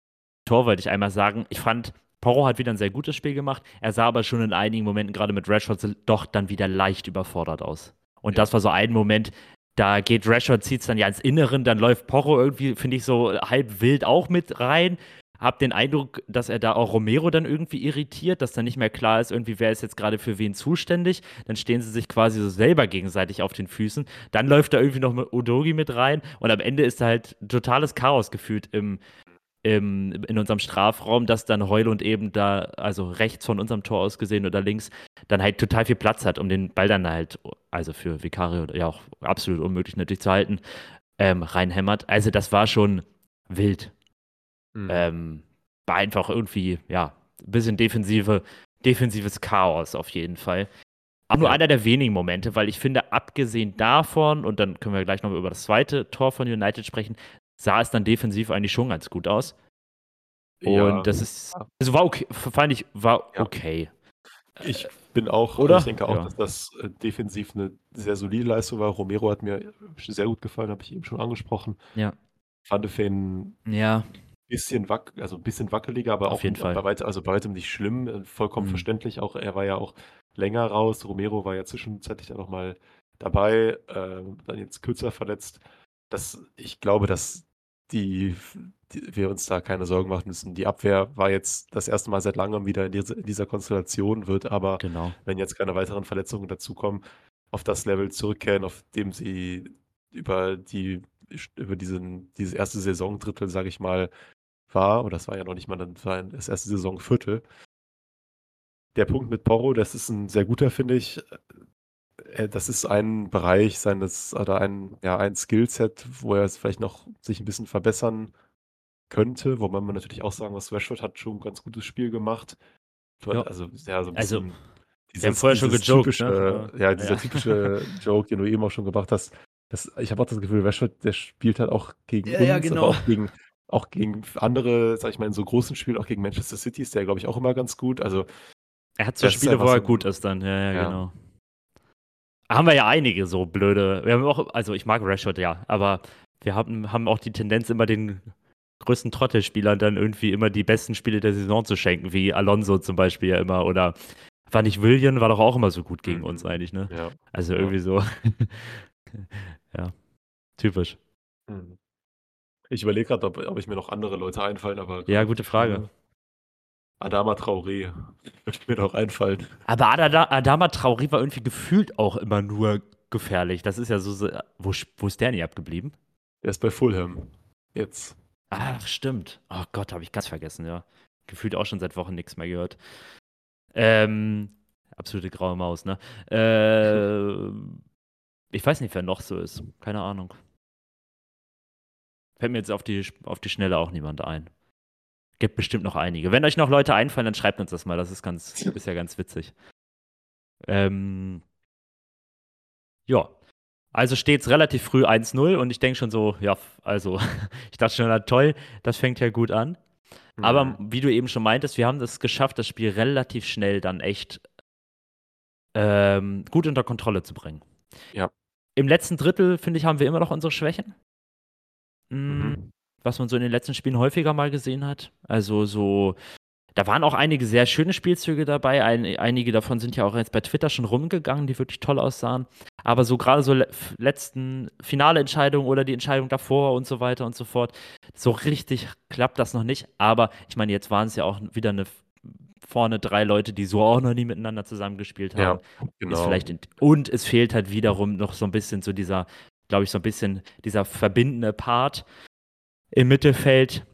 Tor wollte ich einmal sagen, ich fand, Porro hat wieder ein sehr gutes Spiel gemacht. Er sah aber schon in einigen Momenten, gerade mit Rashford, doch dann wieder leicht überfordert aus. Und ja. das war so ein Moment, da geht Rashford, zieht es dann ja ins Inneren, dann läuft Porro irgendwie, finde ich, so halb wild auch mit rein. Hab den Eindruck, dass er da auch Romero dann irgendwie irritiert, dass dann nicht mehr klar ist, irgendwie, wer ist jetzt gerade für wen zuständig. Dann stehen sie sich quasi so selber gegenseitig auf den Füßen. Dann läuft da irgendwie noch mit Odogi mit rein und am Ende ist da halt totales Chaos gefühlt im, im, in unserem Strafraum, dass dann Heulund eben da, also rechts von unserem Tor aus gesehen oder links, dann halt total viel Platz hat, um den Ball dann halt, also für Vicario ja auch absolut unmöglich natürlich zu halten, ähm, reinhämmert. Also das war schon wild. Mhm. Ähm, war einfach irgendwie, ja, ein bisschen defensive, defensives Chaos auf jeden Fall. Aber nur einer der wenigen Momente, weil ich finde, abgesehen davon, und dann können wir gleich noch über das zweite Tor von United sprechen, sah es dann defensiv eigentlich schon ganz gut aus. Und ja. das ist, also war okay, fand ich, war okay. Ich bin auch, Oder? ich denke auch, ja. dass das äh, defensiv eine sehr solide Leistung war. Romero hat mir sehr gut gefallen, habe ich eben schon angesprochen. Ja. Van de Ven ja. Bisschen wack, also ein bisschen wackeliger, aber Auf auch jeden Fall. Bei, weitem, also bei weitem nicht schlimm, äh, vollkommen mhm. verständlich. Auch er war ja auch länger raus. Romero war ja zwischenzeitlich dann nochmal dabei, äh, dann jetzt kürzer verletzt. Das, ich glaube, dass die, die, wir uns da keine Sorgen machen müssen. Die Abwehr war jetzt das erste Mal seit langem wieder in, diese, in dieser Konstellation, wird aber, genau. wenn jetzt keine weiteren Verletzungen dazukommen, auf das Level zurückkehren, auf dem sie über die über diesen, dieses erste Saisondrittel, sage ich mal, war, oder das war ja noch nicht mal das erste Saisonviertel. Der Punkt mit Porro, das ist ein sehr guter, finde ich. äh, das ist ein Bereich seines oder ein ja, ein Skillset, wo er es vielleicht noch sich ein bisschen verbessern könnte, wobei man natürlich auch sagen muss, Rashford hat schon 'n ganz gutes Spiel gemacht. Ja. Also, ja, so 'n Also, bisschen wir haben dieses vorher schon dieses gejoked, typische ne? ja, Ja. dieser typische Joke, den du eben auch schon gebracht hast. Das ich habe auch das Gefühl, Rashford, der spielt halt auch gegen Ja, ja, uns, genau. aber auch gegen auch gegen andere, sage ich mal, in so großen Spielen, auch gegen Manchester City ist der, glaube ich, auch immer ganz gut. Also Er hat so Spiele, wo er gut ist dann. Ja, ja, ja. genau. Haben wir ja einige so blöde wir haben auch also, ich mag Rashford, ja, aber wir haben haben auch die Tendenz, immer den größten Trottelspielern dann irgendwie immer die besten Spiele der Saison zu schenken, wie Alonso zum Beispiel ja immer oder war nicht Willian war doch auch immer so gut gegen uns Mhm. eigentlich, ne? Ja. Also, irgendwie so ja, typisch. Mhm. Ich überlege grad, ob ob ich mir noch andere Leute einfallen, aber Ja, gute Frage. Adama Traoré würde mir noch einfallen. Aber Adada Adama Traoré war irgendwie gefühlt auch immer nur gefährlich. Das ist ja so so wo wo ist der denn abgeblieben? Der ist bei Fulham jetzt. Ach, stimmt. Oh Gott, habe ich ganz vergessen, ja. Gefühlt auch schon seit Wochen nix mehr gehört. Ähm, absolute graue Maus, ne? Ähm, ich weiß nicht, wer noch so ist. Keine Ahnung. Fällt mir jetzt auf die auf die Schnelle auch niemand ein. Gibt bestimmt noch einige. Wenn euch noch Leute einfallen, dann schreibt uns das mal. Das ist ganz ist ja ganz witzig. Ähm ja. Also steht's relativ früh 1:0 und ich denke schon so, ja, also, ich dachte schon: „Na toll, das fängt ja gut an.“ Aber Mhm. wie du eben schon meintest, wir haben es geschafft, das Spiel relativ schnell dann echt ähm, gut unter Kontrolle zu bringen. Ja. Im letzten Drittel, finde ich, haben wir immer noch unsere Schwächen. Hm, Mhm. was man so in den letzten Spielen häufiger mal gesehen hat. Also, so da waren auch einige sehr schöne Spielzüge dabei. Ein einige davon sind ja auch jetzt bei Twitter schon rumgegangen, die wirklich toll aussahen. Aber so grade so le letzten finale Entscheidungen oder die Entscheidung davor und so weiter und so fort, so richtig klappt das noch nicht. Aber ich meine, jetzt waren's ja auch wieder 'ne v vorne 3 Leute, die so auch noch nie miteinander zusammengespielt haben. Ja, Ist genau. vielleicht int und es fehlt halt wiederum noch so 'n bisschen so dieser glaube ich, so 'n bisschen dieser verbindende Part im Mittelfeld,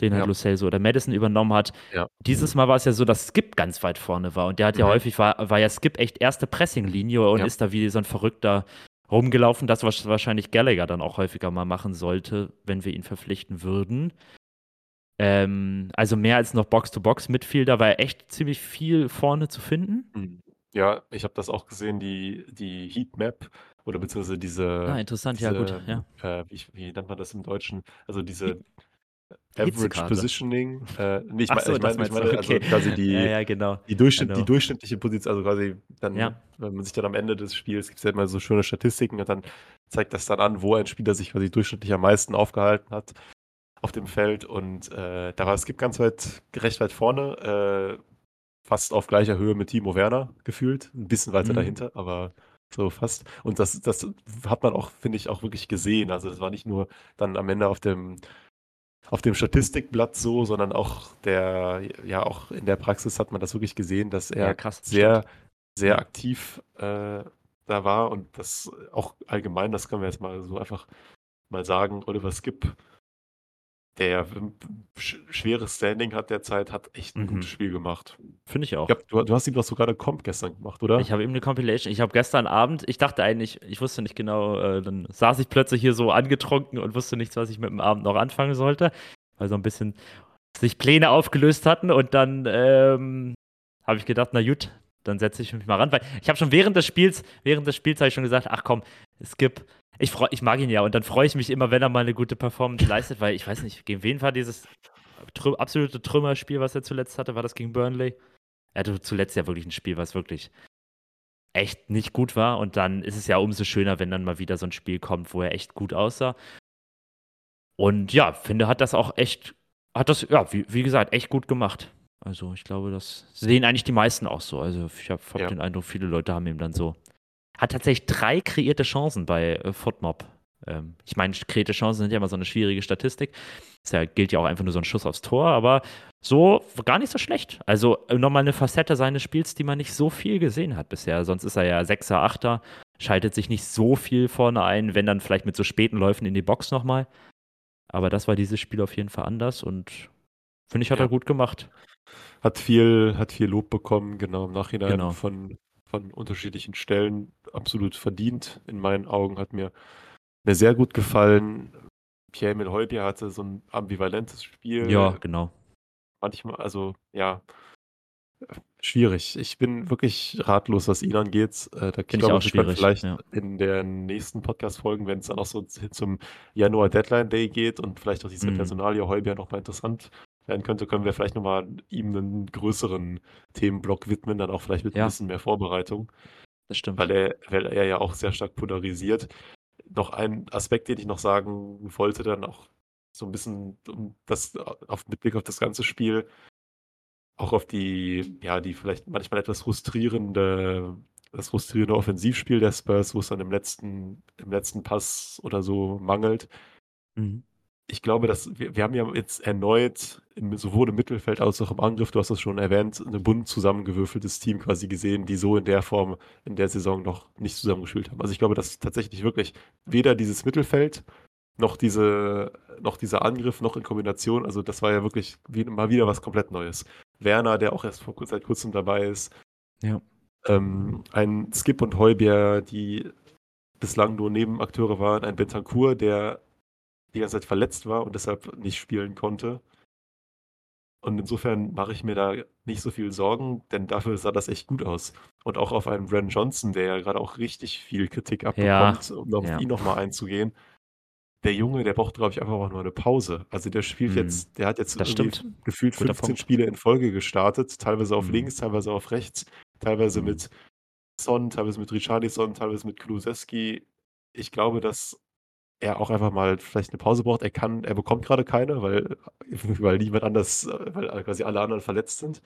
den halt Ja. Lo Celso oder Maddison übernommen hat. Ja. Dieses Mal war's ja so, dass Skip ganz weit vorne war und der hat ja Mhm. häufig war war ja Skip echt 1. Pressinglinie und Ja. ist da wie so 'n Verrückter rumgelaufen, das was wahrscheinlich Gallagher dann auch häufiger mal machen sollte, wenn wir ihn verpflichten würden. Ähm, also, mehr als noch Box-to-Box-Midfielder war echt ziemlich viel vorne zu finden. Mhm. Ja, ich habe das auch gesehen, die die Heatmap oder beziehungsweise Ah, diese interessant, ja gut, diese, ja. äh, wie ich wie nennt man das im Deutschen? Also, diese die Average. Positioning, äh, ne, ich Ach mei so, ich das meine ich meine also okay. quasi Ja, die ja, genau. die Durchschnitt die know. durchschnittliche Position also, quasi dann, Ja. wenn man sich dann am Ende des Spiels gibt's ja immer so schöne Statistiken und dann zeigt das dann an, wo ein Spieler sich quasi durchschnittlich am meisten aufgehalten hat auf dem Feld und, äh, da war Skip ganz weit recht weit vorne, äh, fast auf gleicher Höhe mit Timo Werner gefühlt, 'n bisschen weiter Mhm. dahinter, aber so fast. Und das das hat man auch, finde ich, auch wirklich gesehen. Also, das war nicht nur dann am Ende auf dem auf dem Statistikblatt so, sondern auch der ja, auch in der Praxis hat man das wirklich gesehen, dass Ja, er krass, sehr, stimmt. sehr Ja. aktiv, äh, da war und das auch allgemein, das können wir jetzt mal so einfach mal sagen, Oliver Skip der schweres Standing hat derzeit, hat echt 'n Mhm. gutes Spiel gemacht. Finde ich auch. Ich glaube, du du hast ihm doch sogar 'ne Comp gestern gemacht, oder? Ich habe ihm 'ne Compilation ich habe gestern Abend ich dachte eigentlich ich wusste nicht genau, äh, dann saß ich plötzlich hier so angetrunken und wusste nicht, was ich mit dem Abend noch anfangen sollte, weil so 'n bisschen sich Pläne aufgelöst hatten und dann, ähm, habe ich gedacht: „Na gut, dann setze ich mich mal ran“, weil ich habe schon während des Spiels während des Spiels habe ich schon gesagt: „Ach komm, Skip, ich freu ich mag ihn ja“ und dann freue ich mich immer, wenn er mal 'ne gute Performance leistet, weil ich weiß nicht, gegen wen war dieses trü absolute Trümmerspiel, was er zuletzt hatte? War das gegen Burnley? Er hatte zuletzt ja wirklich 'n Spiel, was wirklich echt nicht gut war und dann ist es ja umso schöner, wenn dann mal wieder so 'n Spiel kommt, wo er echt gut aussah. Und ja, finde, hat das auch echt hat das, ja, wie wie gesagt, echt gut gemacht. Also, ich glaube, das sehen eigentlich die meisten auch so. Also, ich habe habe Ja. den Eindruck, viele Leute haben ihm dann so hat tatsächlich 3 kreierte Chancen bei, äh, FOTMOB. Ähm, ich meine, kreierte Chancen sind ja immer so 'ne schwierige Statistik. Ist ja gilt ja auch einfach nur so 'n Schuss aufs Tor, aber so gar nicht so schlecht. Also, noch mal 'ne Facette seines Spiels, die man nicht so viel gesehen hat bisher. Sonst ist er ja Sechser, Achter, schaltet sich nicht so viel vorne ein, wenn dann vielleicht mit so späten Läufen in die Box noch mal. Aber das war dieses Spiel auf jeden Fall anders und finde ich, hat Ja. er gut gemacht. Hat viel hat viel Lob bekommen, genau, im Nachhinein Genau. von von unterschiedlichen Stellen absolut verdient. In meinen Augen hat mir, mir sehr gut gefallen. Pierre-Emil Heubier hatte so ein ambivalentes Spiel. Ja, genau. Manchmal, also ja, schwierig. Ich bin wirklich ratlos, was ihn angeht. Äh, da Finde ich auch schwierig. vielleicht Ja. in den nächsten Podcast-Folgen, wenn es dann auch so zum Januar Deadline Day geht und vielleicht auch diese Mhm. Personalie Heubier nochmal interessant werden könnte, können wir vielleicht nochmal ihm einen größeren Themenblock widmen, dann auch vielleicht mit Ja. ein bisschen mehr Vorbereitung, Das stimmt. weil er, weil er ja auch sehr stark polarisiert. Noch ein Aspekt, den ich noch sagen wollte, dann auch so ein bisschen um das, auf, mit Blick auf das ganze Spiel, auch auf die, ja, die vielleicht manchmal etwas frustrierende, das frustrierende Offensivspiel der Spurs, wo es dann im letzten, im letzten Pass oder so mangelt. Mhm. Ich glaube, dass wir, wir haben ja jetzt erneut im, sowohl im Mittelfeld als auch im Angriff, du hast das schon erwähnt, ein bunt zusammengewürfeltes Team quasi gesehen, die so in der Form in der Saison noch nicht zusammengespielt haben. Also ich glaube, dass tatsächlich wirklich weder dieses Mittelfeld noch diese, noch dieser Angriff, noch in Kombination, also das war ja wirklich wie, mal wieder was komplett Neues. Werner, der auch erst vor, seit kurzem dabei ist. Ja. Ähm, ein Skip und Heubier, die bislang nur Nebenakteure waren. Ein Bentancur, der die ganze Zeit verletzt war und deshalb nicht spielen konnte. Und insofern mache ich mir da nicht so viel Sorgen, denn dafür sah das echt gut aus. Und auch auf einen Bren Johnson, der ja gerade auch richtig viel Kritik abbekommt, um auf ja. ihn nochmal einzugehen. Der Junge, der braucht, glaube ich, einfach auch nur eine Pause. Also der spielt Mhm. jetzt, der hat jetzt Das irgendwie stimmt. gefühlt Guter 15 Punkt. Spiele in Folge gestartet, teilweise auf Mhm. links, teilweise auf rechts, teilweise Mhm. mit Son, teilweise mit Richarlison, teilweise mit Kulusewski. Ich glaube, dass er auch einfach mal vielleicht eine Pause braucht. Er kann, er bekommt gerade keine, weil, weil niemand anders, weil quasi alle anderen verletzt sind.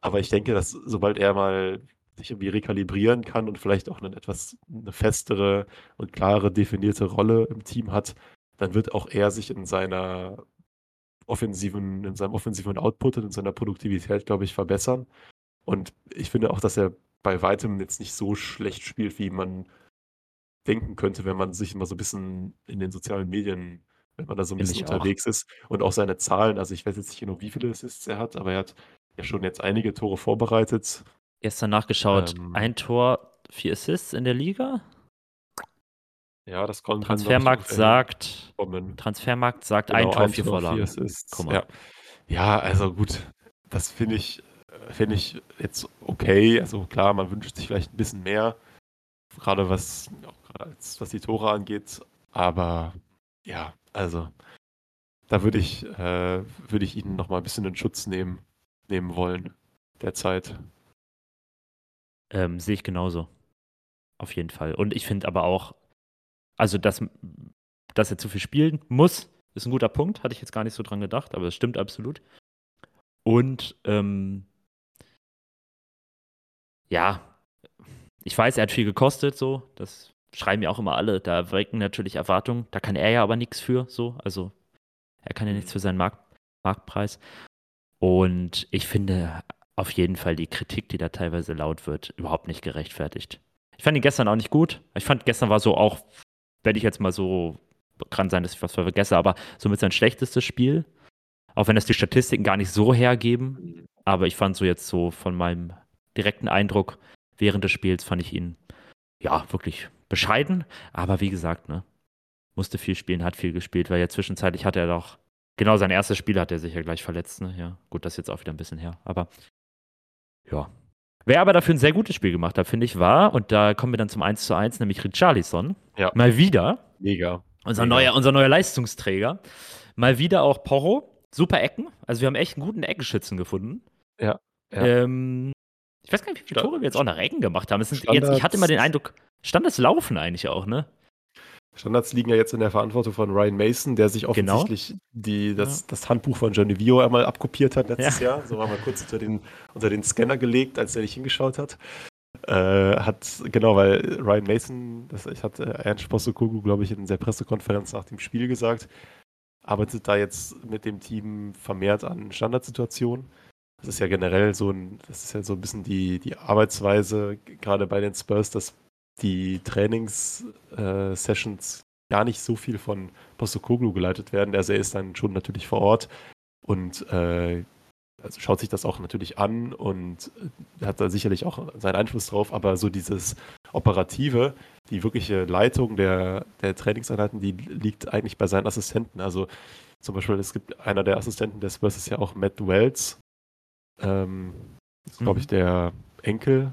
Aber ich denke, dass sobald er mal sich irgendwie rekalibrieren kann und vielleicht auch eine etwas eine festere und klare definierte Rolle im Team hat, dann wird auch er sich in seiner offensiven, in seinem offensiven Output und in seiner Produktivität, glaube ich, verbessern. Und ich finde auch, dass er bei weitem jetzt nicht so schlecht spielt, wie man denken könnte, wenn man sich immer so ein bisschen in den sozialen Medien, wenn man da so ein bisschen ich auch. unterwegs ist und auch seine Zahlen, also ich weiß jetzt nicht genau, wie viele Assists er hat, aber er hat ja schon jetzt einige Tore vorbereitet. Gestern nachgeschaut, Ähm. ein Tor, vier Assists in der Liga. Ja, das ich, Transfermarkt sagt, hinkommen. Transfermarkt sagt Genau, ein Tor, vier Tor, Vorlagen. Mal. Ja. ja, also gut, das finde ich, finde ich jetzt okay. Also klar, man wünscht sich vielleicht ein bisschen mehr, gerade was, als, was die Tore angeht. Aber ja, also da würde ich, äh, würde ich ihn noch mal ein bisschen in Schutz nehmen, nehmen wollen derzeit. Ähm, sehe ich genauso. Auf jeden Fall. Und ich finde aber auch, also dass, dass er zu viel spielen muss, ist ein guter Punkt. Hatte ich jetzt gar nicht so dran gedacht, aber es stimmt absolut. Und ähm, ja, ich weiß, er hat viel gekostet, so. Das schreiben ja auch immer alle. Da wecken natürlich Erwartungen. Da kann er ja aber nichts für, so. Also er kann ja nichts für seinen Markt, Marktpreis. Und ich finde auf jeden Fall die Kritik, die da teilweise laut wird, überhaupt nicht gerechtfertigt. Ich fand ihn gestern auch nicht gut. Ich fand, gestern war so auch, werde ich jetzt mal so, kann sein, dass ich was vergesse, aber somit sein schlechtestes Spiel. Auch wenn das die Statistiken gar nicht so hergeben. Aber ich fand so jetzt so von meinem direkten Eindruck während des Spiels fand ich ihn, ja, wirklich bescheiden. Aber wie gesagt, ne, musste viel spielen, hat viel gespielt, weil ja zwischenzeitlich hat er doch, genau sein erstes Spiel hat er sich ja gleich verletzt, ne, ja. Gut, das ist jetzt auch wieder ein bisschen her, aber ja. Wer aber dafür ein sehr gutes Spiel gemacht hat, finde ich, war, und da kommen wir dann zum 1 zu 1, nämlich Richarlison. Ja. Mal wieder. Mega. Unser, Mega. neuer, unser neuer Leistungsträger. Mal wieder auch Porro. Super Ecken. Also wir haben echt einen guten Eckenschützen gefunden. Ja, ja. Ähm, ich weiß gar nicht, wie viele Tore wir jetzt auch nach Ecken gemacht haben. Sind jetzt, ich hatte immer den Eindruck, Standards laufen eigentlich auch, ne? Standards liegen ja jetzt in der Verantwortung von Ryan Mason, der sich Genau. offensichtlich die, das, das Handbuch von Johnny Vio einmal abkopiert hat letztes Ja. Jahr. So war mal kurz unter den, unter den Scanner gelegt, als er nicht hingeschaut hat. Äh, hat, genau, weil Ryan Mason, das ich hatte Ernst Postecoglou, glaube ich, in der Pressekonferenz nach dem Spiel gesagt, arbeitet da jetzt mit dem Team vermehrt an Standardsituationen. Das ist ja generell so ein, das ist ja so ein bisschen die, die Arbeitsweise, gerade bei den Spurs, dass die Trainings-Sessions gar nicht so viel von Postecoglou geleitet werden. Also er ist dann schon natürlich vor Ort und äh, also schaut sich das auch natürlich an und hat da sicherlich auch seinen Einfluss drauf, aber so dieses Operative, die wirkliche Leitung der, der Trainingseinheiten, die liegt eigentlich bei seinen Assistenten. Also zum Beispiel, es gibt einer der Assistenten des Spurs ist ja auch Matt Wells. Ähm, ist, glaube ich, mhm. der Enkel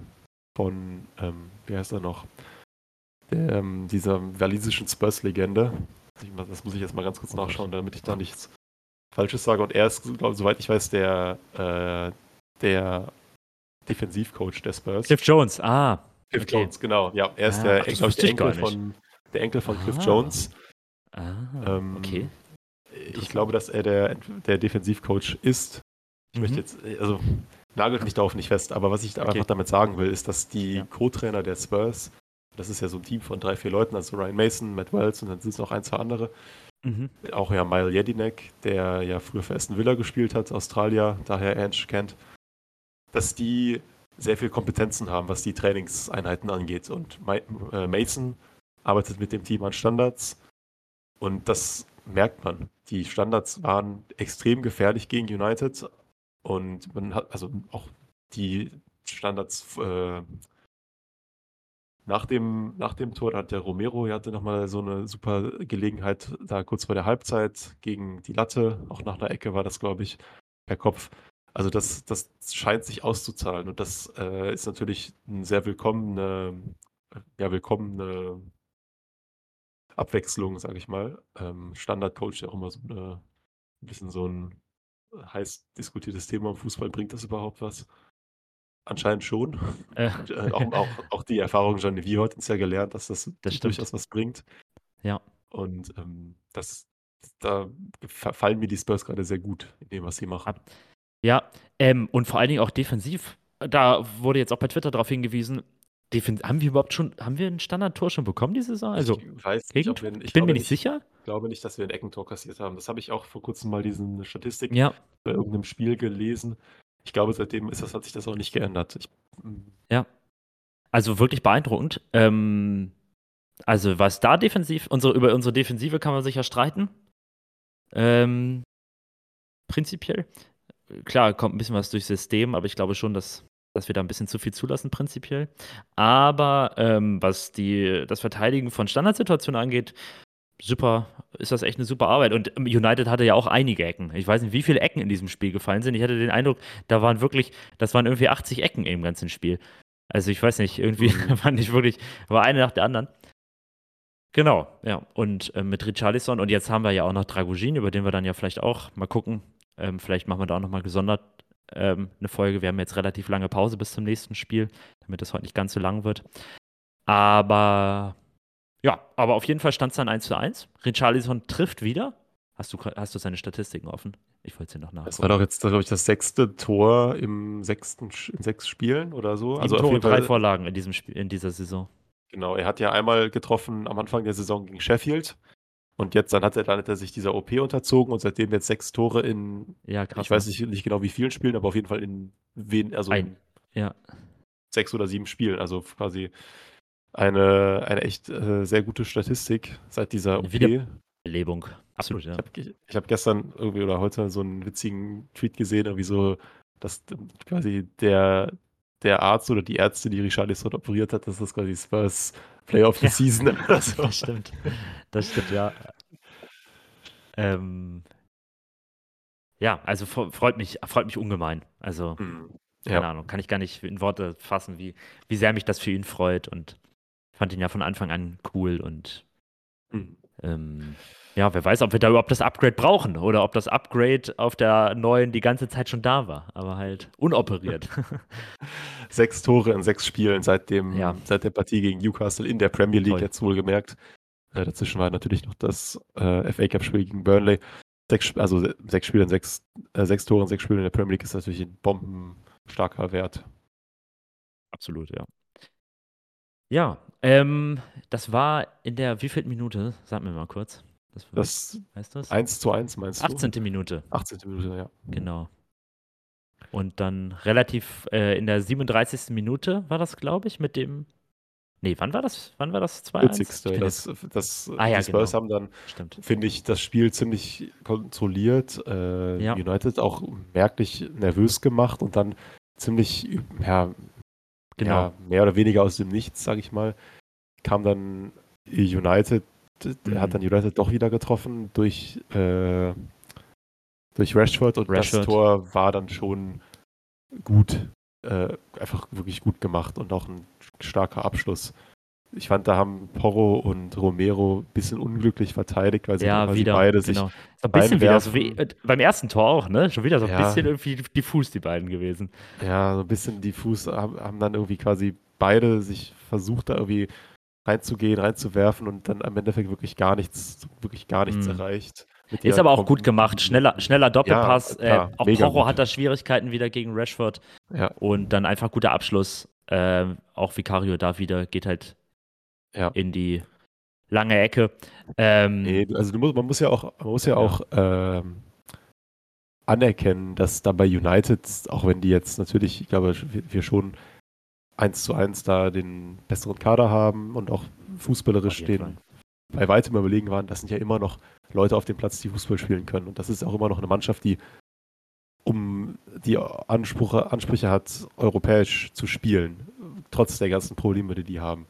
von, ähm, wie heißt er noch? Der, ähm, dieser walisischen Spurs-Legende. Das muss ich jetzt mal ganz kurz nachschauen, damit ich da nichts Falsches sage. Und er ist, glaube soweit ich weiß, der, äh, der Defensivcoach der Spurs. Cliff Jones, ah. Cliff okay. Jones, genau. Ja, er ist ah, der, ach, ich, der, Enkel von, der Enkel von ah. Cliff Jones. Ah, ähm, okay. Ich glaube, dass er der, der Defensivcoach ist. Ich mhm. möchte jetzt, also nagelt mich darauf nicht fest, aber was ich okay. einfach damit sagen will, ist, dass die ja. Co-Trainer der Spurs, das ist ja so ein Team von drei, vier Leuten, also Ryan Mason, Matt Wells und dann sind es noch ein, zwei andere, Mhm. Auch ja Mile Jedinek, der ja früher für Aston Villa gespielt hat, Australier, daher Ange kennt, dass die sehr viel Kompetenzen haben, was die Trainingseinheiten angeht. Und äh, Mason arbeitet mit dem Team an Standards und das merkt man. Die Standards waren extrem gefährlich gegen United und man hat also auch die Standards äh, nach dem, nach dem Tor hat der Romero hatte nochmal so eine super Gelegenheit, da kurz vor der Halbzeit gegen die Latte, auch nach einer Ecke war das, glaube ich, per Kopf. Also das, das scheint sich auszuzahlen und das äh, ist natürlich eine sehr willkommene, ja, willkommene Abwechslung, sage ich mal. Ähm, Standardcoach, der auch immer so eine, ein bisschen so ein heiß diskutiertes Thema im Fußball, bringt das überhaupt was? Anscheinend schon. Äh. äh. auch, auch, auch, die Erfahrung Genevieve hat uns ja gelernt, dass das, das durchaus was bringt. Ja. Und ähm, das, da fallen mir die Spurs gerade sehr gut in dem, was sie machen. Ja, ähm, und vor allen Dingen auch defensiv. Da wurde jetzt auch bei Twitter darauf hingewiesen, Defen haben wir überhaupt schon, haben wir ein Standardtor schon bekommen diese Saison? Also, ich weiß nicht, ob wir, ich, ich bin mir nicht sicher. Ich glaube nicht, dass wir ein Eckentor kassiert haben. Das habe ich auch vor kurzem mal diesen Statistik ja. bei irgendeinem Spiel gelesen ich glaube, seitdem ist das, hat sich das auch nicht geändert. Ich, hm. ja. Also wirklich beeindruckend. Ähm, also, was da defensiv, unsere, über unsere Defensive kann man sich ja streiten. Ähm, prinzipiell. Klar, kommt ein bisschen was durchs System, aber ich glaube schon, dass, dass wir da ein bisschen zu viel zulassen, prinzipiell. Aber ähm, was die, das Verteidigen von Standardsituationen angeht, super, ist das echt eine super Arbeit. Und United hatte ja auch einige Ecken. Ich weiß nicht, wie viele Ecken in diesem Spiel gefallen sind. Ich hatte den Eindruck, da waren wirklich, das waren irgendwie 80 Ecken im ganzen Spiel. Also ich weiß nicht, irgendwie mhm. war nicht wirklich, war eine nach der anderen. Genau, ja. Und äh, mit Richarlison und jetzt haben wir ja auch noch Dragogin, über den wir dann ja vielleicht auch mal gucken. Ähm, vielleicht machen wir da auch nochmal gesondert ähm, eine Folge. Wir haben jetzt relativ lange Pause bis zum nächsten Spiel, damit es heute nicht ganz so lang wird. Aber ja, aber auf jeden Fall stand es dann 1 zu 1. Richarlison trifft wieder. Hast du, hast du seine Statistiken offen? Ich wollte sie noch nachgucken. Das war doch jetzt, glaube ich, das sechste Tor im sechsten, in sechs Spielen oder so. Also Tore, drei Vorlagen in, diesem Spiel, in dieser Saison. Genau, er hat ja einmal getroffen am Anfang der Saison gegen Sheffield. Und jetzt dann hat er, dann hat er sich dieser OP unterzogen und seitdem jetzt sechs Tore in, ja, krass, ich weiß nicht, nicht genau wie vielen Spielen, aber auf jeden Fall in wen, also Ein, ja. sechs oder sieben Spielen. Also quasi eine, eine echt äh, sehr gute Statistik seit dieser OP. Wiederbelebung. Absolut, ja. Ich habe hab gestern irgendwie oder heute so einen witzigen Tweet gesehen, irgendwie so, dass quasi der, der Arzt oder die Ärzte, die Richarlison operiert hat, dass das quasi Spurs Play of the ja. Season so. Das stimmt. Das stimmt, ja. Ähm, ja, also freut mich, freut mich ungemein. Also, hm. keine ja. Ahnung, kann ich gar nicht in Worte fassen, wie, wie sehr mich das für ihn freut und fand ihn ja von Anfang an cool und mhm. ähm, ja, wer weiß, ob wir da überhaupt das Upgrade brauchen oder ob das Upgrade auf der neuen die ganze Zeit schon da war, aber halt unoperiert. sechs Tore in sechs Spielen seit, dem, ja. seit der Partie gegen Newcastle in der Premier League, Toll. jetzt wohlgemerkt. Äh, dazwischen war natürlich noch das äh, FA Cup-Spiel gegen Burnley. Sechs, also sechs Spiele in sechs, äh, sechs Tore in sechs Spielen in der Premier League ist natürlich ein bombenstarker Wert. Absolut, ja. Ja, ähm, das war in der wievielten Minute? Sag mir mal kurz. Das, das heißt das? 1 zu 1 meinst du? 18. Minute. 18. Minute, ja. Genau. Und dann relativ äh, in der 37. Minute war das, glaube ich, mit dem Nee, wann war das? Wann war das 2-1? Das, das, ah, ja, die Spurs genau. haben dann, finde ich, das Spiel ziemlich kontrolliert. Äh, ja. United auch merklich nervös gemacht und dann ziemlich, ja, genau. ja, mehr oder weniger aus dem Nichts, sage ich mal, kam dann United, mhm. hat dann United doch wieder getroffen durch, äh, durch Rashford und Rashford. das Tor war dann schon gut, äh, einfach wirklich gut gemacht und auch ein starker Abschluss. Ich fand, da haben Porro und Romero ein bisschen unglücklich verteidigt, weil sie ja, wieder, beide sich. Genau. So ein bisschen wieder, so wie äh, beim ersten Tor auch, ne? Schon wieder so ein ja. bisschen irgendwie diffus, die beiden gewesen. Ja, so ein bisschen diffus, haben, haben dann irgendwie quasi beide sich versucht, da irgendwie reinzugehen, reinzuwerfen und dann am Endeffekt wirklich gar nichts, wirklich gar nichts mhm. erreicht. Ist aber auch gut gemacht. Schneller, schneller Doppelpass. Ja, äh, auch Porro gut. hat da Schwierigkeiten wieder gegen Rashford. Ja. Und dann einfach guter Abschluss. Äh, auch Vicario da wieder geht halt ja. in die lange Ecke. Ähm, nee, also musst, man muss ja auch, man muss ja. auch ähm, anerkennen, dass da bei United, auch wenn die jetzt natürlich, ich glaube, wir schon eins zu eins da den besseren Kader haben und auch fußballerisch stehen, bei weitem überlegen waren, das sind ja immer noch Leute auf dem Platz, die Fußball spielen können. Und das ist auch immer noch eine Mannschaft, die um die Ansprüche, Ansprüche hat, europäisch zu spielen, trotz der ganzen Probleme, die die haben.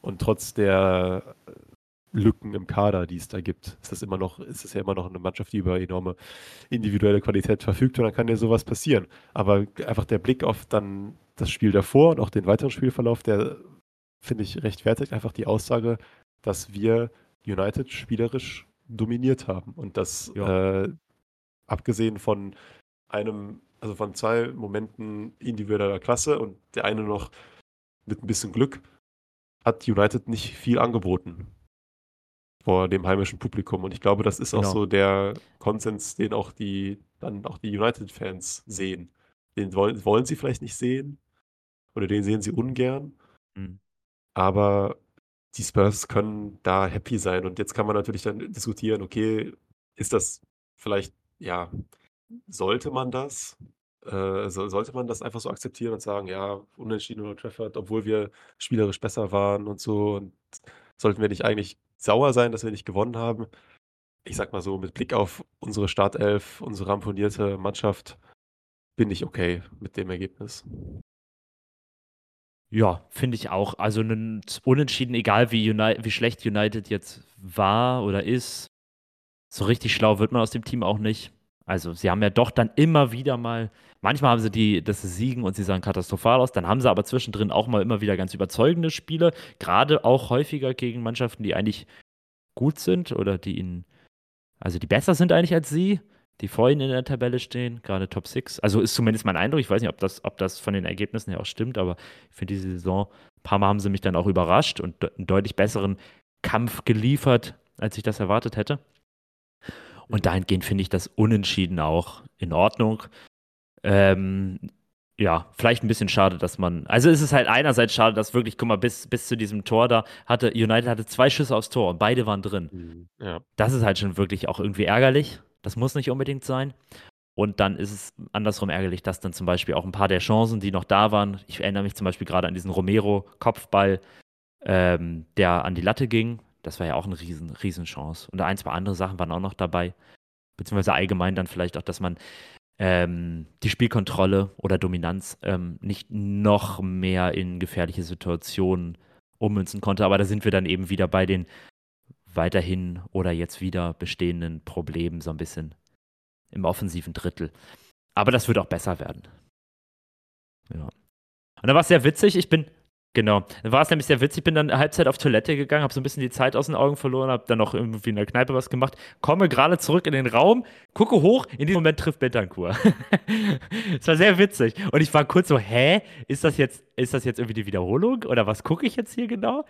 Und trotz der Lücken im Kader, die es da gibt, ist das immer noch, ist es ja immer noch eine Mannschaft, die über enorme individuelle Qualität verfügt und dann kann ja sowas passieren. Aber einfach der Blick auf dann das Spiel davor und auch den weiteren Spielverlauf, der finde ich rechtfertigt einfach die Aussage, dass wir United spielerisch dominiert haben und dass ja. äh, abgesehen von einem, also von zwei Momenten individueller Klasse und der eine noch mit ein bisschen Glück, hat United nicht viel angeboten vor dem heimischen Publikum. Und ich glaube, das ist genau. auch so der Konsens, den auch die, dann auch die United-Fans sehen. Den wollen, wollen sie vielleicht nicht sehen oder den sehen sie ungern. Mhm. Aber die Spurs können da happy sein. Und jetzt kann man natürlich dann diskutieren, okay, ist das vielleicht, ja, sollte man das? Äh, so, sollte man das einfach so akzeptieren und sagen, ja, unentschieden oder Trafford, obwohl wir spielerisch besser waren und so. Und sollten wir nicht eigentlich sauer sein, dass wir nicht gewonnen haben? Ich sag mal so, mit Blick auf unsere Startelf, unsere ramponierte Mannschaft, bin ich okay mit dem Ergebnis. Ja, finde ich auch. Also ein Unentschieden, egal wie, United, wie schlecht United jetzt war oder ist, so richtig schlau wird man aus dem Team auch nicht. Also sie haben ja doch dann immer wieder mal, manchmal haben sie die, dass sie siegen und sie sahen katastrophal aus, dann haben sie aber zwischendrin auch mal immer wieder ganz überzeugende Spiele, gerade auch häufiger gegen Mannschaften, die eigentlich gut sind oder die ihnen, also die besser sind eigentlich als sie die vor ihnen in der Tabelle stehen, gerade Top 6. Also ist zumindest mein Eindruck. Ich weiß nicht, ob das, ob das von den Ergebnissen her auch stimmt, aber ich finde diese Saison, ein paar Mal haben sie mich dann auch überrascht und einen deutlich besseren Kampf geliefert, als ich das erwartet hätte. Und dahingehend finde ich das Unentschieden auch in Ordnung. Ähm, ja, vielleicht ein bisschen schade, dass man. Also ist es halt einerseits schade, dass wirklich, guck mal, bis, bis zu diesem Tor da hatte United hatte zwei Schüsse aufs Tor und beide waren drin. Mhm, ja. Das ist halt schon wirklich auch irgendwie ärgerlich. Das muss nicht unbedingt sein. Und dann ist es andersrum ärgerlich, dass dann zum Beispiel auch ein paar der Chancen, die noch da waren, ich erinnere mich zum Beispiel gerade an diesen Romero-Kopfball, ähm, der an die Latte ging. Das war ja auch eine riesen, riesen Chance. Und ein, zwei andere Sachen waren auch noch dabei. Beziehungsweise allgemein dann vielleicht auch, dass man ähm, die Spielkontrolle oder Dominanz ähm, nicht noch mehr in gefährliche Situationen ummünzen konnte. Aber da sind wir dann eben wieder bei den weiterhin oder jetzt wieder bestehenden Problemen so ein bisschen im offensiven Drittel. Aber das wird auch besser werden. Ja. Und dann war es sehr witzig. Ich bin, genau, dann war es nämlich sehr witzig. Ich bin dann Halbzeit auf Toilette gegangen, habe so ein bisschen die Zeit aus den Augen verloren, habe dann noch irgendwie in der Kneipe was gemacht, komme gerade zurück in den Raum, gucke hoch, in diesem Moment trifft Betancourt. Es war sehr witzig. Und ich war kurz so, hä, ist das jetzt, ist das jetzt irgendwie die Wiederholung oder was gucke ich jetzt hier genau?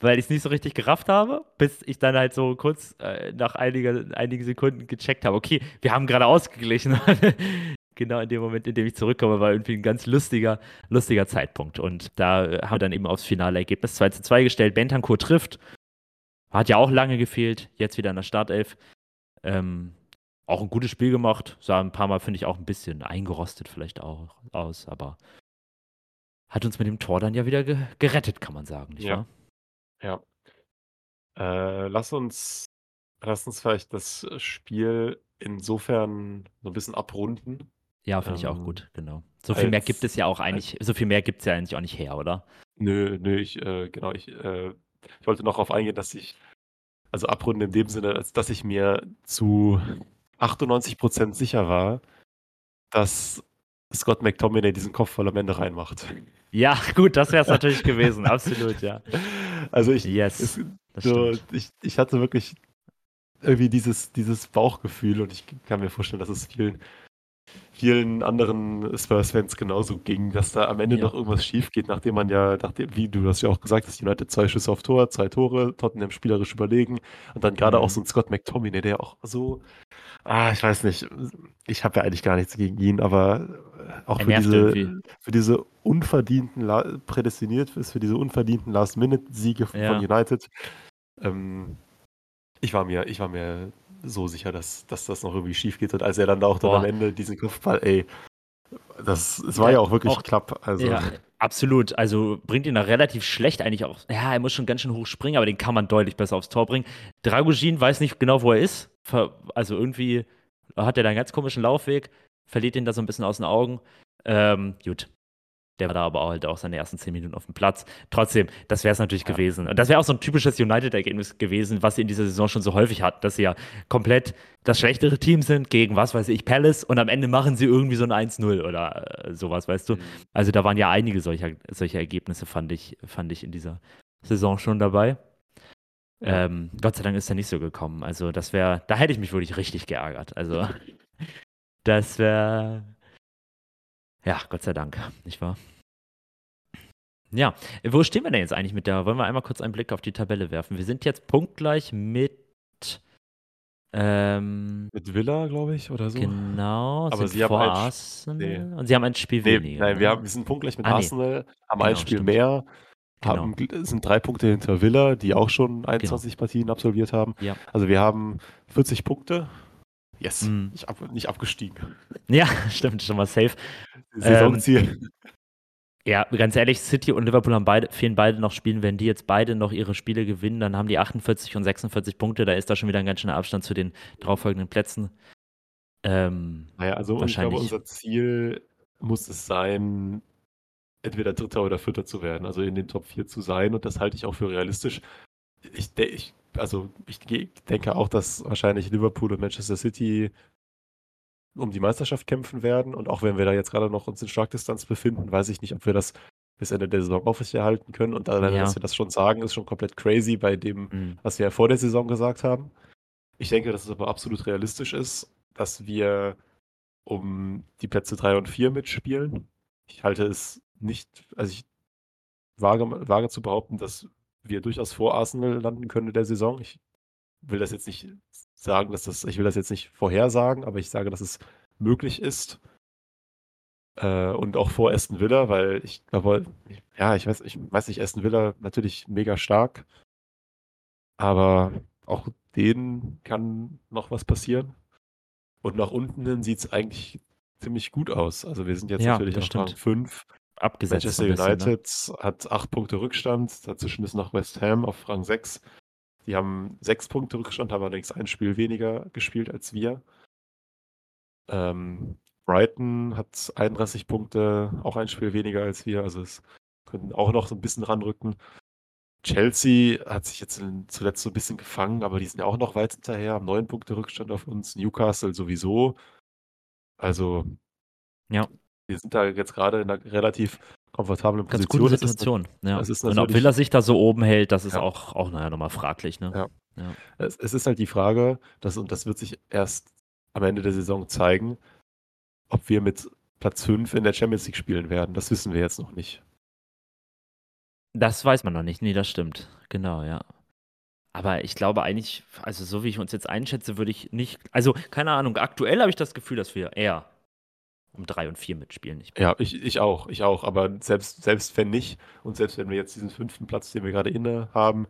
Weil ich es nicht so richtig gerafft habe, bis ich dann halt so kurz äh, nach einiger, einigen Sekunden gecheckt habe, okay, wir haben gerade ausgeglichen. genau in dem Moment, in dem ich zurückkomme, war irgendwie ein ganz lustiger, lustiger Zeitpunkt. Und da äh, haben wir dann eben aufs finale Ergebnis 2 zu 2 gestellt. Bentancur trifft. Hat ja auch lange gefehlt, jetzt wieder in der Startelf. Ähm, auch ein gutes Spiel gemacht. Sah ein paar Mal, finde ich, auch ein bisschen eingerostet vielleicht auch aus, aber hat uns mit dem Tor dann ja wieder ge gerettet, kann man sagen, nicht Ja. wahr? Ja. Äh, lass uns lass uns vielleicht das Spiel insofern so 'n bisschen abrunden. Ja, finde ich auch Ähm, gut, genau. So viel mehr gibt als es ja auch als eigentlich so viel mehr gibt's ja eigentlich auch nicht her, oder? Nö, nö, ich, äh genau, ich, äh ich wollte noch drauf eingehen, dass ich also abrunden in dem Sinne, als dass ich mir zu 98% sicher war, dass Scott McTominay diesen Kopfball am Ende reinmacht. Ja, gut, das wäre es natürlich gewesen, absolut, ja. Also ich Yes, es so ich ich hatte wirklich irgendwie dieses dieses Bauchgefühl und ich kann mir vorstellen, dass es vielen vielen anderen Spurs-Fans genauso ging, dass da am Ende Ja. noch irgendwas schief geht, nachdem man ja nachdem wie du das ja auch gesagt hast, United 2 Schüsse auf Tor, 2 Tore, Tottenham spielerisch überlegen und dann grade auch so Mhm. 'n Scott McTominay, der auch so ah, ich weiß nicht, ich habe ja eigentlich gar nichts gegen ihn, aber auch für diese irgendwie. für diese unverdienten prädestiniert ist für diese unverdienten Last-Minute-Siege von Ja. United. Ähm, ich war mir ich war mir so sicher, dass dass das noch irgendwie schief geht und als er dann da auch dann am. Ende diesen Kopfball ey, das es war Ja, ja auch wirklich auch knapp, also Ja, absolut. Also, bringt ihn da relativ schlecht eigentlich auch ja, er muss schon ganz schön hoch springen, aber den kann man deutlich besser aufs Tor bringen. Dragoshin weiß nicht genau, wo er ist. Also, irgendwie hat er da 'n ganz komischen Laufweg, verliert ihn da so 'n bisschen aus den Augen. Ähm, gut. Der war da aber halt auch seine ersten 10 Minuten aufm Platz. Trotzdem, das wär's natürlich Ja. gewesen. Und das wäre auch so 'n typisches United-Ergebnis gewesen, was sie in dieser Saison schon so häufig hatten, dass sie ja komplett das schlechtere Team sind gegen, was weiß ich, Palace und am Ende machen sie irgendwie so 'n 1:0 oder, äh, so was, weißt du? Mhm. Also, da waren ja einige solcher solcher Ergebnisse, fand ich fand ich in dieser Saison schon dabei. Ja. Ähm, Gott sei Dank ist er nicht so gekommen. Also, das wäre da hätte ich mich wirklich richtig geärgert. Also, das wäre ja, Gott sei Dank, nicht wahr? Ja, wo stehen wir denn jetzt eigentlich mit der wollen wir einmal kurz einen Blick auf die Tabelle werfen? Wir sind jetzt punktgleich mit ähm Mit Villa, glaube ich, oder so. Genau, Aber sie haben ein Arsenal ne. und sie haben ein Spiel Ne, weniger, nein, wir ne? haben wir sind punktgleich mit Ah. Arsenal, haben ein Genau, Spiel stimmt. mehr, Genau. haben gl sind 3 Punkte hinter Villa, die auch schon 21 Partien absolviert haben. Ja. Also, wir haben 40 Punkte. Yes, Mhm. nicht ab nicht abgestiegen. Ja, stimmt, schon mal safe. Ähm, Saisonziel. ja, ganz ehrlich, City und Liverpool haben beide fehlen beide noch Spielen. Wenn die jetzt beide noch ihre Spiele gewinnen, dann haben die 48 und 46 Punkte. Da ist da schon wieder 'n ganz schöner Abstand zu den darauffolgenden Plätzen. Ähm, Na ja, also, ich glaube, unser Ziel muss es sein, entweder Dritter oder Vierter zu werden, also, in den Top 4 zu sein und das halte ich auch für realistisch. Ich ich also, ich denke auch, dass wahrscheinlich Liverpool und Manchester City um die Meisterschaft kämpfen werden und auch wenn wir da jetzt grade noch uns in Schlagdistanz befinden, weiß ich nicht, ob wir das bis Ende der Saison aufrechterhalten können und alleine, dass Ja. wir das schon sagen, ist schon komplett crazy bei dem, Mhm. was wir ja vor der Saison gesagt haben. Ich denke, dass es aber absolut realistisch ist, dass wir um die Plätze 3 und 4 mitspielen. Ich halte es nicht also, ich wage wage zu behaupten, dass wir durchaus vor Arsenal landen können in der Saison. Ich will das jetzt nicht sagen, dass das ich will das jetzt nicht vorhersagen, aber ich sage, dass es möglich ist. Äh, und auch vor Aston Villa, weil ich glaube ja, ich weiß ich weiß nicht, Aston Villa natürlich mega stark. Aber auch denen kann noch was passieren. Und nach unten hin sieht's eigentlich ziemlich gut aus. Also, wir sind jetzt Ja, natürlich auf Rang stimmt. 5. Abgesetzt Manchester bisschen, ne? United hat 8 Punkte Rückstand. Dazwischen ist noch West Ham auf Rang 6. Die haben 6 Punkte Rückstand, haben allerdings ein Spiel weniger gespielt als wir. Ähm, Brighton hat 31 Punkte, auch ein Spiel weniger als wir. Also, es könnten auch noch so 'n bisschen ranrücken. Chelsea hat sich jetzt zuletzt so 'n bisschen gefangen, aber die sind ja auch noch weit hinterher, haben 9 Punkte Rückstand auf uns. Newcastle sowieso. Also Ja. wir sind da jetzt grade in 'ner relativ komfortablen Ganz Position. gute Es ist Situation, ja. es ist Und ob Villa sich da so oben hält, das ist Ja. auch auch, na ja, noch mal fraglich, ne? Ja. Ja. Es es ist halt die Frage, das und das wird sich erst am Ende der Saison zeigen, ob wir mit Platz 5 in der Champions League spielen werden. Das wissen wir jetzt noch nicht. Das weiß man noch nicht. Ne, das stimmt. Genau, ja. Aber ich glaube eigentlich also, so wie ich uns jetzt einschätze, würde ich nicht also, keine Ahnung, aktuell habe ich das Gefühl, dass wir eher um 3 und 4 mitspielen. Ich Ja, ich ich auch, ich auch. Aber selbst selbst wenn nicht und selbst wenn wir jetzt diesen 5. Platz, den wir grade innehaben,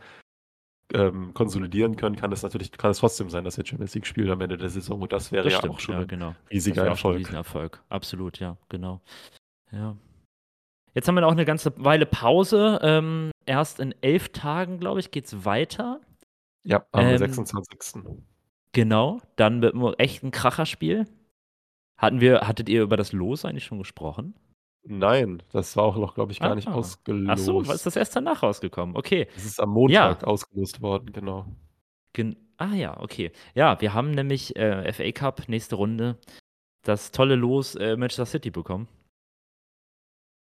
ähm, konsolidieren können, kann es natürlich kann es trotzdem sein, dass wir Champions League spielen am Ende der Saison und das wäre Das ja stimmt, auch schon ja, genau. Das riesiger Erfolg. Riesenerfolg. Absolut, ja, genau. Ja. Jetzt haben wir auch eine ganze Weile Pause. Ähm, erst in elf Tagen, glaube ich, geht es weiter. Ja, am ähm, 26. Genau, dann wird echt ein Kracherspiel. Hatten wir, hattet ihr über das Los eigentlich schon gesprochen? Nein, das war auch noch, glaube ich, gar ah, nicht ausgelost. Ach so, ist das erst danach rausgekommen? Okay. Es ist am Montag ja. ausgelost worden, genau. Gen ah ja, okay. Ja, wir haben nämlich äh, FA Cup nächste Runde das tolle Los äh, Manchester City bekommen.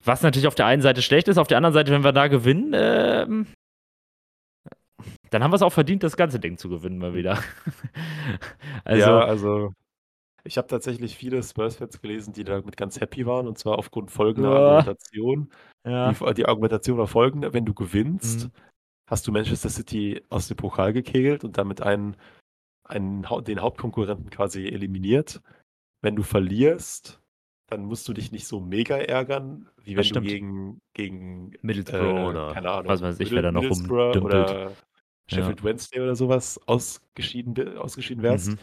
Was natürlich auf der einen Seite schlecht ist, auf der anderen Seite, wenn wir da gewinnen, ähm, dann haben wir es auch verdient, das ganze Ding zu gewinnen mal wieder. also, ja, also ich habe tatsächlich viele Spurs-Fans gelesen, die damit ganz happy waren und zwar aufgrund folgender ja. Argumentation. Ja. Die, die, Argumentation war folgende: Wenn du gewinnst, mhm. hast du Manchester City aus dem Pokal gekegelt und damit einen, einen, den Hauptkonkurrenten quasi eliminiert. Wenn du verlierst, dann musst du dich nicht so mega ärgern, wie wenn du gegen, gegen Middlesbrough äh, oder keine Ahnung, was weiß ich, wer da noch rumdümpelt. Oder Sheffield ja. Wednesday oder sowas ausgeschieden, ausgeschieden wärst. Mhm.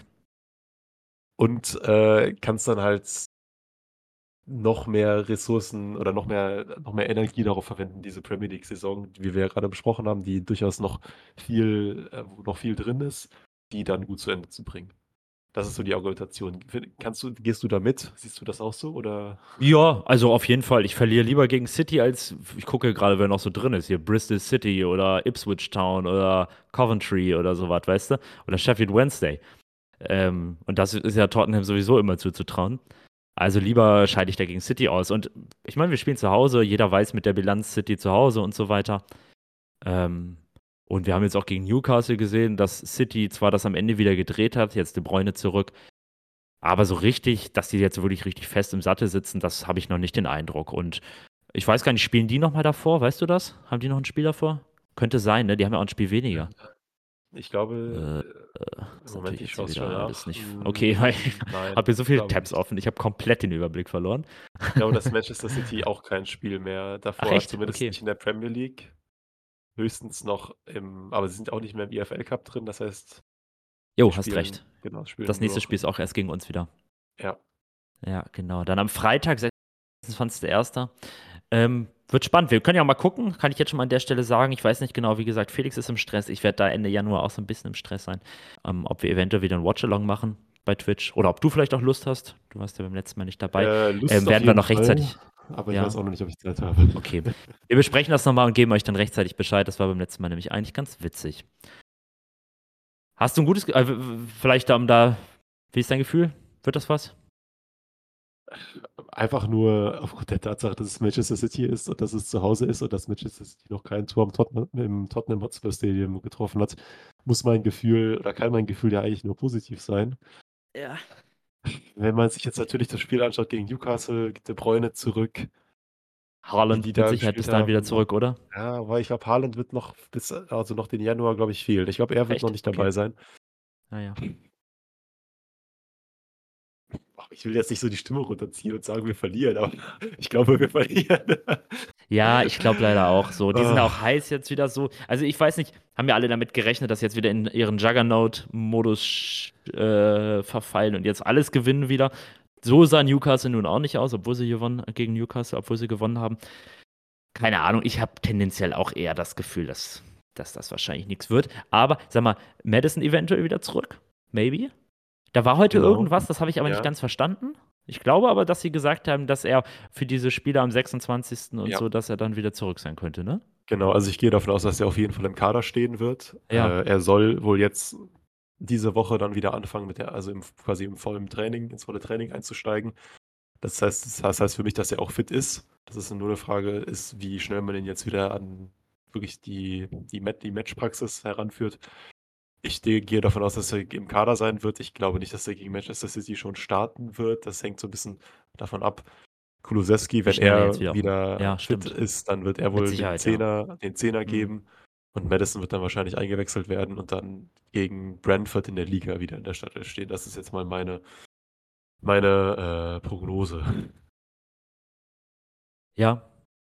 Und äh, kannst dann halt noch mehr Ressourcen oder noch mehr, noch mehr Energie darauf verwenden, diese Premier League-Saison, wie wir ja gerade besprochen haben, die durchaus noch viel, äh, noch viel drin ist, die dann gut zu Ende zu bringen. Das ist so die Argumentation. Kannst du, gehst du da mit? Siehst du das auch so? Oder? Ja, also auf jeden Fall. Ich verliere lieber gegen City als ich gucke gerade, wer noch so drin ist. Hier Bristol City oder Ipswich Town oder Coventry oder sowas, weißt du? Oder Sheffield Wednesday. Ähm, und das ist ja Tottenham sowieso immer zuzutrauen. Also lieber scheide ich da gegen City aus. Und ich meine, wir spielen zu Hause, jeder weiß mit der Bilanz City zu Hause und so weiter. Ähm, und wir haben jetzt auch gegen Newcastle gesehen, dass City zwar das am Ende wieder gedreht hat, jetzt De Bruyne zurück, aber so richtig, dass die jetzt wirklich richtig fest im Sattel sitzen, das habe ich noch nicht den Eindruck. Und ich weiß gar nicht, spielen die nochmal davor? Weißt du das? Haben die noch ein Spiel davor? Könnte sein, ne? Die haben ja auch ein Spiel weniger. Ich glaube, äh, äh, Moment, ich schaue wieder alles nicht. Hm, okay, ich habe hier so viele Tabs offen, ich habe komplett den Überblick verloren. Ich glaube, dass Manchester City auch kein Spiel mehr davor Ach, zumindest okay. nicht in der Premier League höchstens noch im, aber sie sind auch nicht mehr im EFL Cup drin, das heißt. Jo, hast recht. Genau, das nächste Spiel ist auch erst gegen uns wieder. Ja. Ja, genau. Dann am Freitag, 26.01. Ähm, wird spannend. Wir können ja auch mal gucken, kann ich jetzt schon mal an der Stelle sagen. Ich weiß nicht genau, wie gesagt, Felix ist im Stress. Ich werde da Ende Januar auch so ein bisschen im Stress sein. Ähm, ob wir eventuell wieder ein Watch-Along machen bei Twitch oder ob du vielleicht auch Lust hast. Du warst ja beim letzten Mal nicht dabei. Äh, ähm, werden wir noch rechtzeitig. Fall aber ich ja. weiß auch noch nicht, ob ich Zeit habe. Okay. Wir besprechen das nochmal und geben euch dann rechtzeitig Bescheid. Das war beim letzten Mal nämlich eigentlich ganz witzig. Hast du ein gutes, äh, vielleicht um da, wie ist dein Gefühl? Wird das was? Einfach nur aufgrund der Tatsache, dass es Manchester City ist und dass es zu Hause ist und dass Manchester City noch keinen Tor im Tottenham, im Tottenham Hotspur Stadium getroffen hat, muss mein Gefühl oder kann mein Gefühl ja eigentlich nur positiv sein. Ja. Wenn man sich jetzt natürlich das Spiel anschaut gegen Newcastle, De Bruyne zurück. Haaland die mit Sicherheit bis dann wieder zurück, oder? Ja, aber ich glaube, Haaland wird noch bis, also noch den Januar, glaube ich, fehlen. Ich glaube, er wird Echt? noch nicht dabei okay. sein. Naja. Ich will jetzt nicht so die Stimme runterziehen und sagen, wir verlieren, aber ich glaube, wir verlieren. Ja, ich glaube leider auch so. Die sind ah. auch heiß jetzt wieder so. Also ich weiß nicht, haben ja alle damit gerechnet, dass jetzt wieder in ihren Juggernaut-Modus äh, verfallen und jetzt alles gewinnen wieder. So sah Newcastle nun auch nicht aus, obwohl sie gewonnen gegen Newcastle, obwohl sie gewonnen haben. Keine Ahnung, ich habe tendenziell auch eher das Gefühl, dass, dass das wahrscheinlich nichts wird. Aber sag mal, Madison eventuell wieder zurück? Maybe? Da war heute genau. irgendwas, das habe ich aber ja. nicht ganz verstanden. Ich glaube aber, dass sie gesagt haben, dass er für diese Spiele am 26. und ja. so, dass er dann wieder zurück sein könnte, ne? Genau, also ich gehe davon aus, dass er auf jeden Fall im Kader stehen wird. Ja. Äh, er soll wohl jetzt diese Woche dann wieder anfangen mit der, also im, quasi im vollen Training, ins volle Training einzusteigen. Das heißt, das heißt für mich, dass er auch fit ist. Das ist nur eine Frage ist, wie schnell man ihn jetzt wieder an wirklich die, die, die Matchpraxis heranführt. Ich gehe davon aus, dass er im Kader sein wird. Ich glaube nicht, dass er gegen Manchester City schon starten wird. Das hängt so ein bisschen davon ab. Kulusewski, wenn er wieder, wieder ja, fit stimmt. ist, dann wird er wohl den Zehner, den Zehner mhm. geben. Und Madison wird dann wahrscheinlich eingewechselt werden und dann gegen Brentford in der Liga wieder in der Stadt stehen. Das ist jetzt mal meine, meine äh, Prognose. Ja,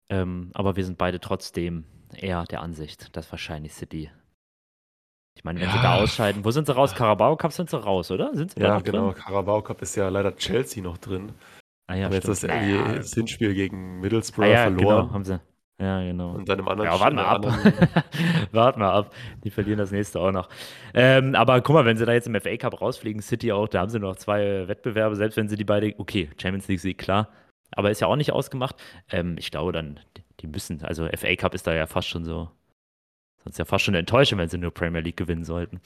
ähm, aber wir sind beide trotzdem eher der Ansicht, dass wahrscheinlich City ich meine, wenn ja. sie da ausscheiden, wo sind sie raus? Carabao Cup sind sie raus, oder? Sind sie ja, genau. Drin? Carabao Cup ist ja leider Chelsea noch drin. Ah ja, jetzt das, naja. das, Hinspiel gegen Middlesbrough ah, ja, verloren. Genau, haben sie. Ja, genau. Und dann im anderen Ja, warten wir ab. warten wir ab. Die verlieren das nächste auch noch. Ähm, aber guck mal, wenn sie da jetzt im FA Cup rausfliegen, City auch, da haben sie noch zwei Wettbewerbe, selbst wenn sie die beide, okay, Champions League Sieg, klar, aber ist ja auch nicht ausgemacht. Ähm, ich glaube dann, die müssen, also FA Cup ist da ja fast schon so, sonst ja fast schon enttäuschend, wenn sie nur Premier League gewinnen sollten.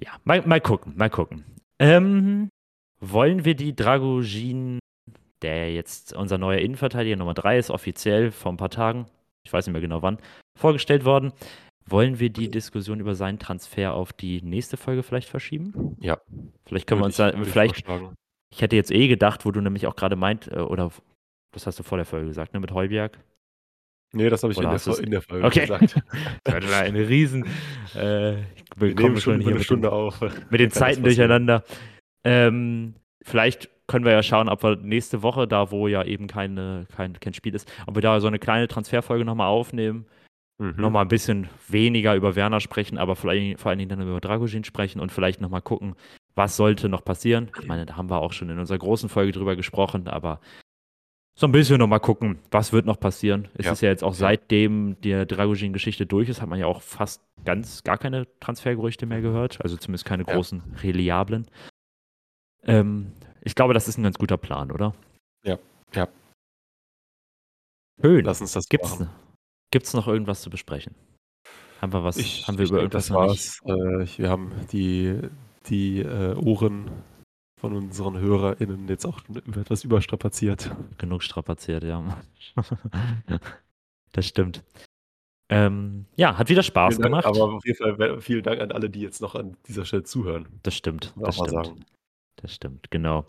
Ja, mal, mal gucken, mal gucken. Ähm, wollen wir die Dragogin der jetzt unser neuer Innenverteidiger Nummer 3 ist, offiziell vor ein paar Tagen, ich weiß nicht mehr genau wann, vorgestellt worden. Wollen wir die Diskussion über seinen Transfer auf die nächste Folge vielleicht verschieben? Ja. Vielleicht können wir uns da, vielleicht, ich hätte jetzt eh gedacht, wo du nämlich auch gerade meint, äh, oder das hast du vor der Folge gesagt, ne, mit Heuberg. Nee, das habe ich in der, in der, Folge okay. gesagt. das war eine riesen. Äh, wir kommen schon hier eine Stunde mit, auf. Mit den Zeiten durcheinander. Ähm, vielleicht können wir ja schauen, ob wir nächste Woche, da wo ja eben keine, kein, kein Spiel ist, ob wir da so eine kleine Transferfolge nochmal aufnehmen. Mhm. Nochmal ein bisschen weniger über Werner sprechen, aber vielleicht, vor allen Dingen dann über Dragojin sprechen und vielleicht nochmal gucken, was sollte noch passieren. Ich meine, da haben wir auch schon in unserer großen Folge drüber gesprochen, aber so ein bisschen nochmal gucken, was wird noch passieren. Es ja. ist ja jetzt auch seitdem die Dragojin-Geschichte durch ist, hat man ja auch fast ganz gar keine Transfergerüchte mehr gehört, also zumindest keine ja. großen Reliablen. Ähm, ich glaube, das ist ein ganz guter Plan, oder? Ja, ja. Schön. Lass uns das gibt's, machen. Gibt's noch irgendwas zu besprechen? Haben wir was? Ich, haben wir über irgendwas das war's. Äh, wir haben die, die äh, Ohren von unseren HörerInnen jetzt auch etwas überstrapaziert. Genug strapaziert, ja. das stimmt. Ähm, ja, hat wieder Spaß Dank, gemacht. Aber auf jeden Fall vielen Dank an alle, die jetzt noch an dieser Stelle zuhören. Das stimmt. Das stimmt. Sagen. Das stimmt, genau.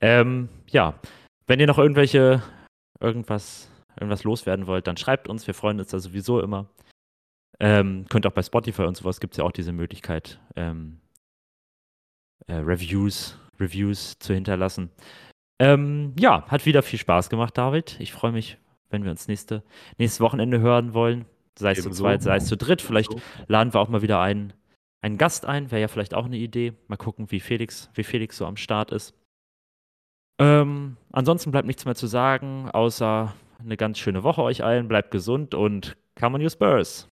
Ähm, ja, wenn ihr noch irgendwelche, irgendwas, irgendwas loswerden wollt, dann schreibt uns. Wir freuen uns da sowieso immer. Ähm, könnt auch bei Spotify und sowas gibt es ja auch diese Möglichkeit, ähm, äh, Reviews, Reviews zu hinterlassen. Ähm, ja, hat wieder viel Spaß gemacht, David. Ich freue mich, wenn wir uns nächste, nächstes Wochenende hören wollen. Sei es zu zweit, sei es zu dritt. Vielleicht laden wir auch mal wieder einen einen Gast ein, wäre ja vielleicht auch eine Idee. Mal gucken, wie Felix, wie Felix so am Start ist. Ähm, ansonsten bleibt nichts mehr zu sagen, außer eine ganz schöne Woche euch allen. Bleibt gesund und come on, you Spurs!